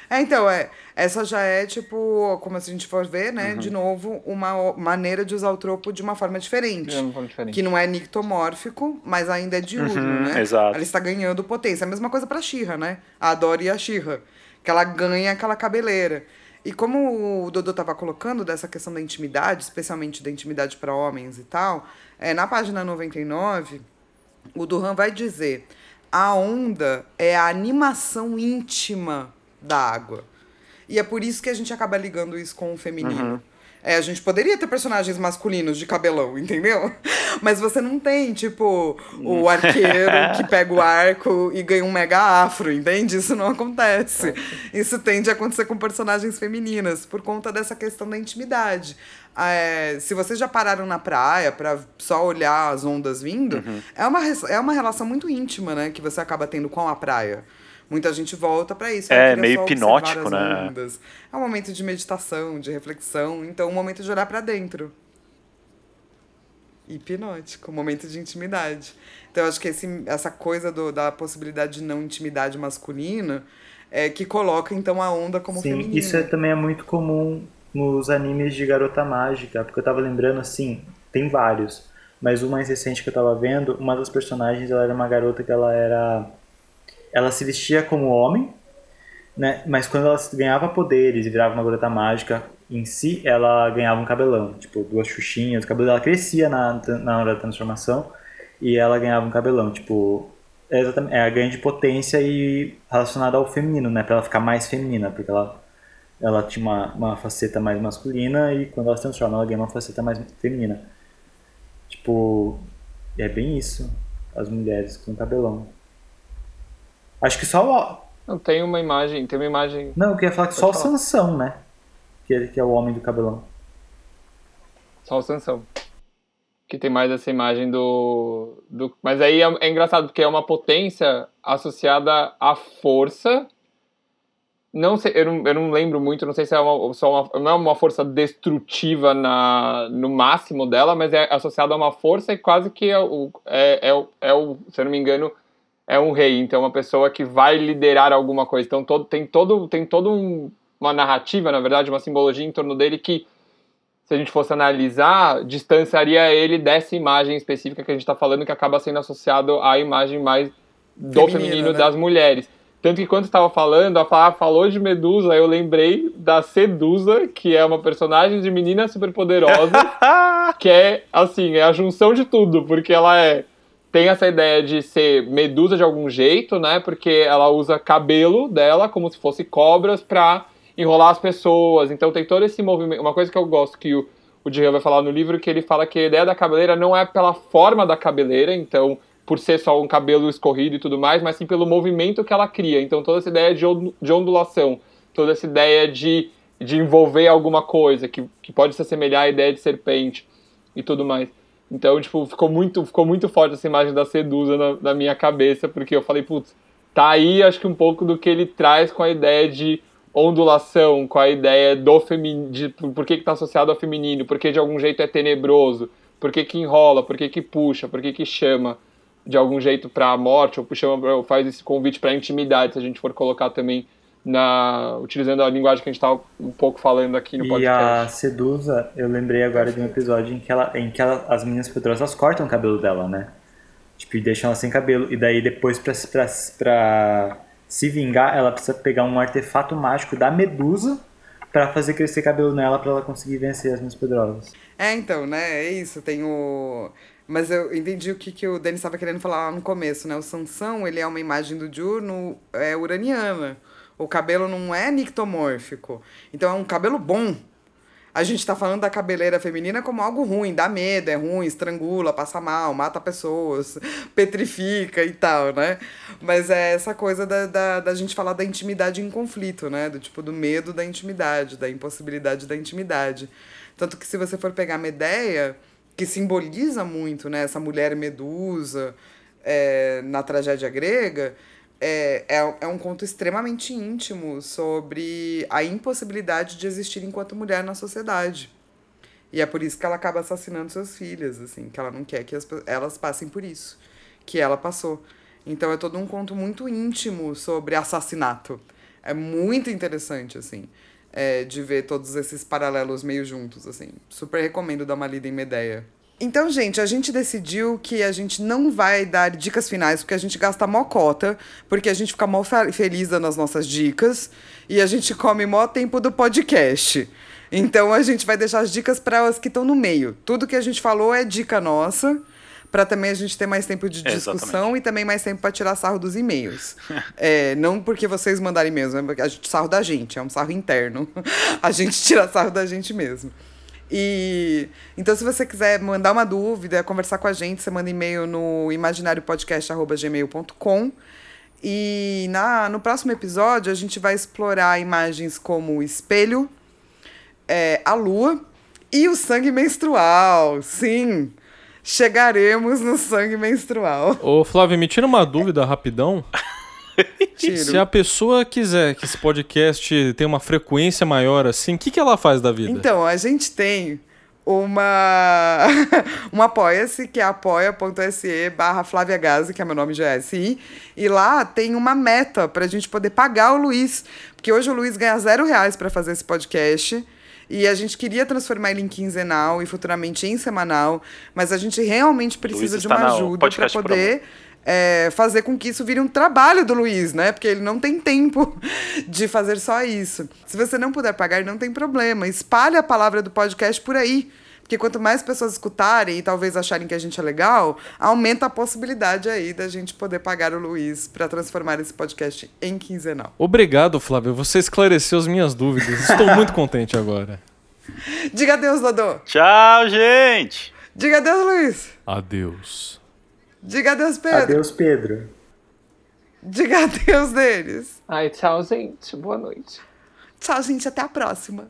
[SPEAKER 1] É, então, é, essa já é, tipo, como se a gente for ver, né,
[SPEAKER 2] Uhum.
[SPEAKER 1] de novo, uma maneira de usar o tropo de uma forma diferente.
[SPEAKER 5] De uma forma diferente.
[SPEAKER 1] Que não é nictomórfico, mas ainda é diurno,
[SPEAKER 2] Uhum,
[SPEAKER 1] né?
[SPEAKER 2] exato.
[SPEAKER 1] Ela está ganhando potência. A mesma coisa pra Xirra, né? A Dora e a Xirra. Que ela ganha aquela cabeleira. E como o Dodô estava colocando dessa questão da intimidade, especialmente da intimidade para homens e tal, é, na página 99, o Duran vai dizer: a onda é a animação íntima da água. E é por isso que a gente acaba ligando isso com o feminino.
[SPEAKER 2] Uhum.
[SPEAKER 1] É, a gente poderia ter personagens masculinos de cabelão, entendeu? Mas você não tem, tipo, o arqueiro que pega o arco e ganha um mega afro, entende? Isso não acontece. Isso tende a acontecer com personagens femininas, por conta dessa questão da intimidade. É, se vocês já pararam na praia pra só olhar as ondas vindo, é, uma, é uma relação muito íntima, né? Que você acaba tendo com a praia. Muita gente volta pra isso.
[SPEAKER 2] É,
[SPEAKER 1] "Ah, eu queria
[SPEAKER 2] meio hipnótico, né?
[SPEAKER 1] ondas." É um momento de meditação, de reflexão, então um momento de olhar pra dentro. Hipnótico, um momento de intimidade. Então eu acho que esse, essa coisa do, da possibilidade de não intimidade masculina é que coloca então a onda como
[SPEAKER 4] Sim,
[SPEAKER 1] feminina.
[SPEAKER 4] isso é, também é muito comum nos animes de garota mágica, porque eu tava lembrando assim, tem vários, mas o mais recente que eu tava vendo, uma das personagens ela era uma garota que ela era ela se vestia como homem, né? Mas quando ela ganhava poderes e virava uma garota mágica em si, ela ganhava um cabelão, tipo duas xuxinhas, o cabelo dela crescia na, na hora da transformação e ela ganhava um cabelão, tipo é, exatamente, é a ganho de potência e relacionada ao feminino, né? Pra ela ficar mais feminina, porque ela ela tinha uma, uma faceta mais masculina e quando ela se transforma, ela ganha uma faceta mais feminina. Tipo, é bem isso. As mulheres com cabelão. Acho que só o.
[SPEAKER 5] Não, tem uma imagem, tem uma imagem.
[SPEAKER 4] Não, eu queria falar que só o
[SPEAKER 5] Pode falar.
[SPEAKER 4] Sansão, né? Que, é- que é o homem do cabelão.
[SPEAKER 5] Só o Sansão. Que tem mais essa imagem do. do mas aí é, é engraçado, porque é uma potência associada à força. Não sei, eu não, eu não lembro muito, não sei se é uma, só uma, não é uma força destrutiva na, no máximo dela, mas é associada a uma força e quase que é o, é, é, o- é o, se eu não me engano, é um rei. Então, uma pessoa que vai liderar alguma coisa. Então, todo, tem todo, tem todo um, uma narrativa, na verdade, uma simbologia em torno dele que se a gente fosse analisar, distanciaria ele dessa imagem específica que a gente está falando, que acaba sendo associado à imagem mais do
[SPEAKER 1] Feminina,
[SPEAKER 5] feminino
[SPEAKER 1] né?
[SPEAKER 5] das mulheres. Tanto que quando estava falando, a falou de Medusa, eu lembrei da Sedusa, que é uma personagem de menina superpoderosa, que é, assim, é a junção de tudo, porque ela é tem essa ideia de ser medusa de algum jeito, né? Porque ela usa cabelo dela como se fosse cobras pra enrolar as pessoas. Então tem todo esse movimento. Uma coisa que eu gosto que o, o Jean vai falar no livro, que ele fala que a ideia da cabeleira não é pela forma da cabeleira, então por ser só um cabelo escorrido e tudo mais, mas sim pelo movimento que ela cria. Então toda essa ideia de, on- de ondulação, toda essa ideia de, de envolver alguma coisa, que, que pode se assemelhar à ideia de serpente e tudo mais. Então, tipo, ficou muito, ficou muito forte essa imagem da Sedusa na, na minha cabeça, porque eu falei, putz, tá aí acho que um pouco do que ele traz com a ideia de ondulação, com a ideia do feminino, de por que que tá associado ao feminino, porque de algum jeito é tenebroso, por que enrola, por que puxa, por que que chama de algum jeito para a morte, ou chama, ou faz esse convite para intimidade, se a gente for colocar também na utilizando a linguagem que a gente estava um pouco falando aqui no
[SPEAKER 4] E
[SPEAKER 5] podcast.
[SPEAKER 4] a Sedusa, eu lembrei agora de um episódio em que, ela, em que ela, as meninas poderosas elas cortam o cabelo dela, né? Tipo, e deixam ela sem cabelo. E daí depois, pra, pra, pra se vingar, ela precisa pegar um artefato mágico da Medusa pra fazer crescer cabelo nela pra ela conseguir vencer as meninas poderosas.
[SPEAKER 1] É, então, né? É isso. Tem o. Mas eu entendi o que, que o Denis estava querendo falar lá no começo, né? O Sansão, ele é uma imagem do diurno é, uraniana. O cabelo não é nictomórfico. Então é um cabelo bom. A gente tá falando da cabeleira feminina como algo ruim, dá medo, é ruim, estrangula, passa mal, mata pessoas, petrifica e tal, né? Mas é essa coisa da, da, da gente falar da intimidade em conflito, né? Do tipo, do medo da intimidade, da impossibilidade da intimidade. Tanto que se você for pegar Medeia, que simboliza muito, né? Essa mulher medusa é, na tragédia grega, é, é, é um conto extremamente íntimo sobre a impossibilidade de existir enquanto mulher na sociedade. E é por isso que ela acaba assassinando suas filhas, assim, que ela não quer que as, elas passem por isso, que ela passou. Então é todo um conto muito íntimo sobre assassinato. É muito interessante, assim, é, de ver todos esses paralelos meio juntos, assim. Super recomendo dar uma lida em Medeia. Então, gente, a gente decidiu que a gente não vai dar dicas finais, porque a gente gasta mó cota, porque a gente fica mó fe- feliz dando as nossas dicas, e a gente come mó tempo do podcast. Então, a gente vai deixar as dicas para as que estão no meio. Tudo que a gente falou é dica nossa, para também a gente ter mais tempo de discussão e também mais tempo para tirar sarro dos e-mails. É, não porque vocês mandarem mesmo, é porque a gente sarro da gente, é um sarro interno. A gente tira sarro da gente mesmo. E então, se você quiser mandar uma dúvida, conversar com a gente, você manda e-mail no imaginariopodcast.gmail.com. E na, no próximo episódio, a gente vai explorar imagens como o espelho, é, a lua e o sangue menstrual. Sim, chegaremos no sangue menstrual.
[SPEAKER 3] Ô, Flávio, me tira uma dúvida rapidão.
[SPEAKER 1] Tiro.
[SPEAKER 3] Se a pessoa quiser que esse podcast tenha uma frequência maior assim, o que, que ela faz da vida?
[SPEAKER 1] Então, a gente tem uma um apoia-se, que é apoia.se barra Flávia Gazi, que é meu nome de SI, e lá tem uma meta pra gente poder pagar o Luiz, porque hoje o Luiz ganha zero reais pra fazer esse podcast, e a gente queria transformar ele em quinzenal e futuramente em semanal, mas a gente realmente precisa de uma ajuda pra
[SPEAKER 2] podcast
[SPEAKER 1] poder é, fazer com que isso vire um trabalho do Luiz, né? Porque ele não tem tempo de fazer só isso. Se você não puder pagar, não tem problema. Espalhe a palavra do podcast por aí. Porque quanto mais pessoas escutarem e talvez acharem que a gente é legal, aumenta a possibilidade aí da gente poder pagar o Luiz para transformar esse podcast em quinzenal.
[SPEAKER 3] Obrigado, Flávio. Você esclareceu as minhas dúvidas. Estou muito contente agora.
[SPEAKER 1] Diga adeus, Dodô.
[SPEAKER 2] Tchau, gente!
[SPEAKER 1] Diga adeus, Luiz.
[SPEAKER 3] Adeus.
[SPEAKER 1] Diga adeus, Pedro.
[SPEAKER 4] Adeus, Pedro.
[SPEAKER 1] Diga adeus, Denis.
[SPEAKER 5] Ai, tchau, gente. Boa noite.
[SPEAKER 1] Tchau, gente. Até a próxima.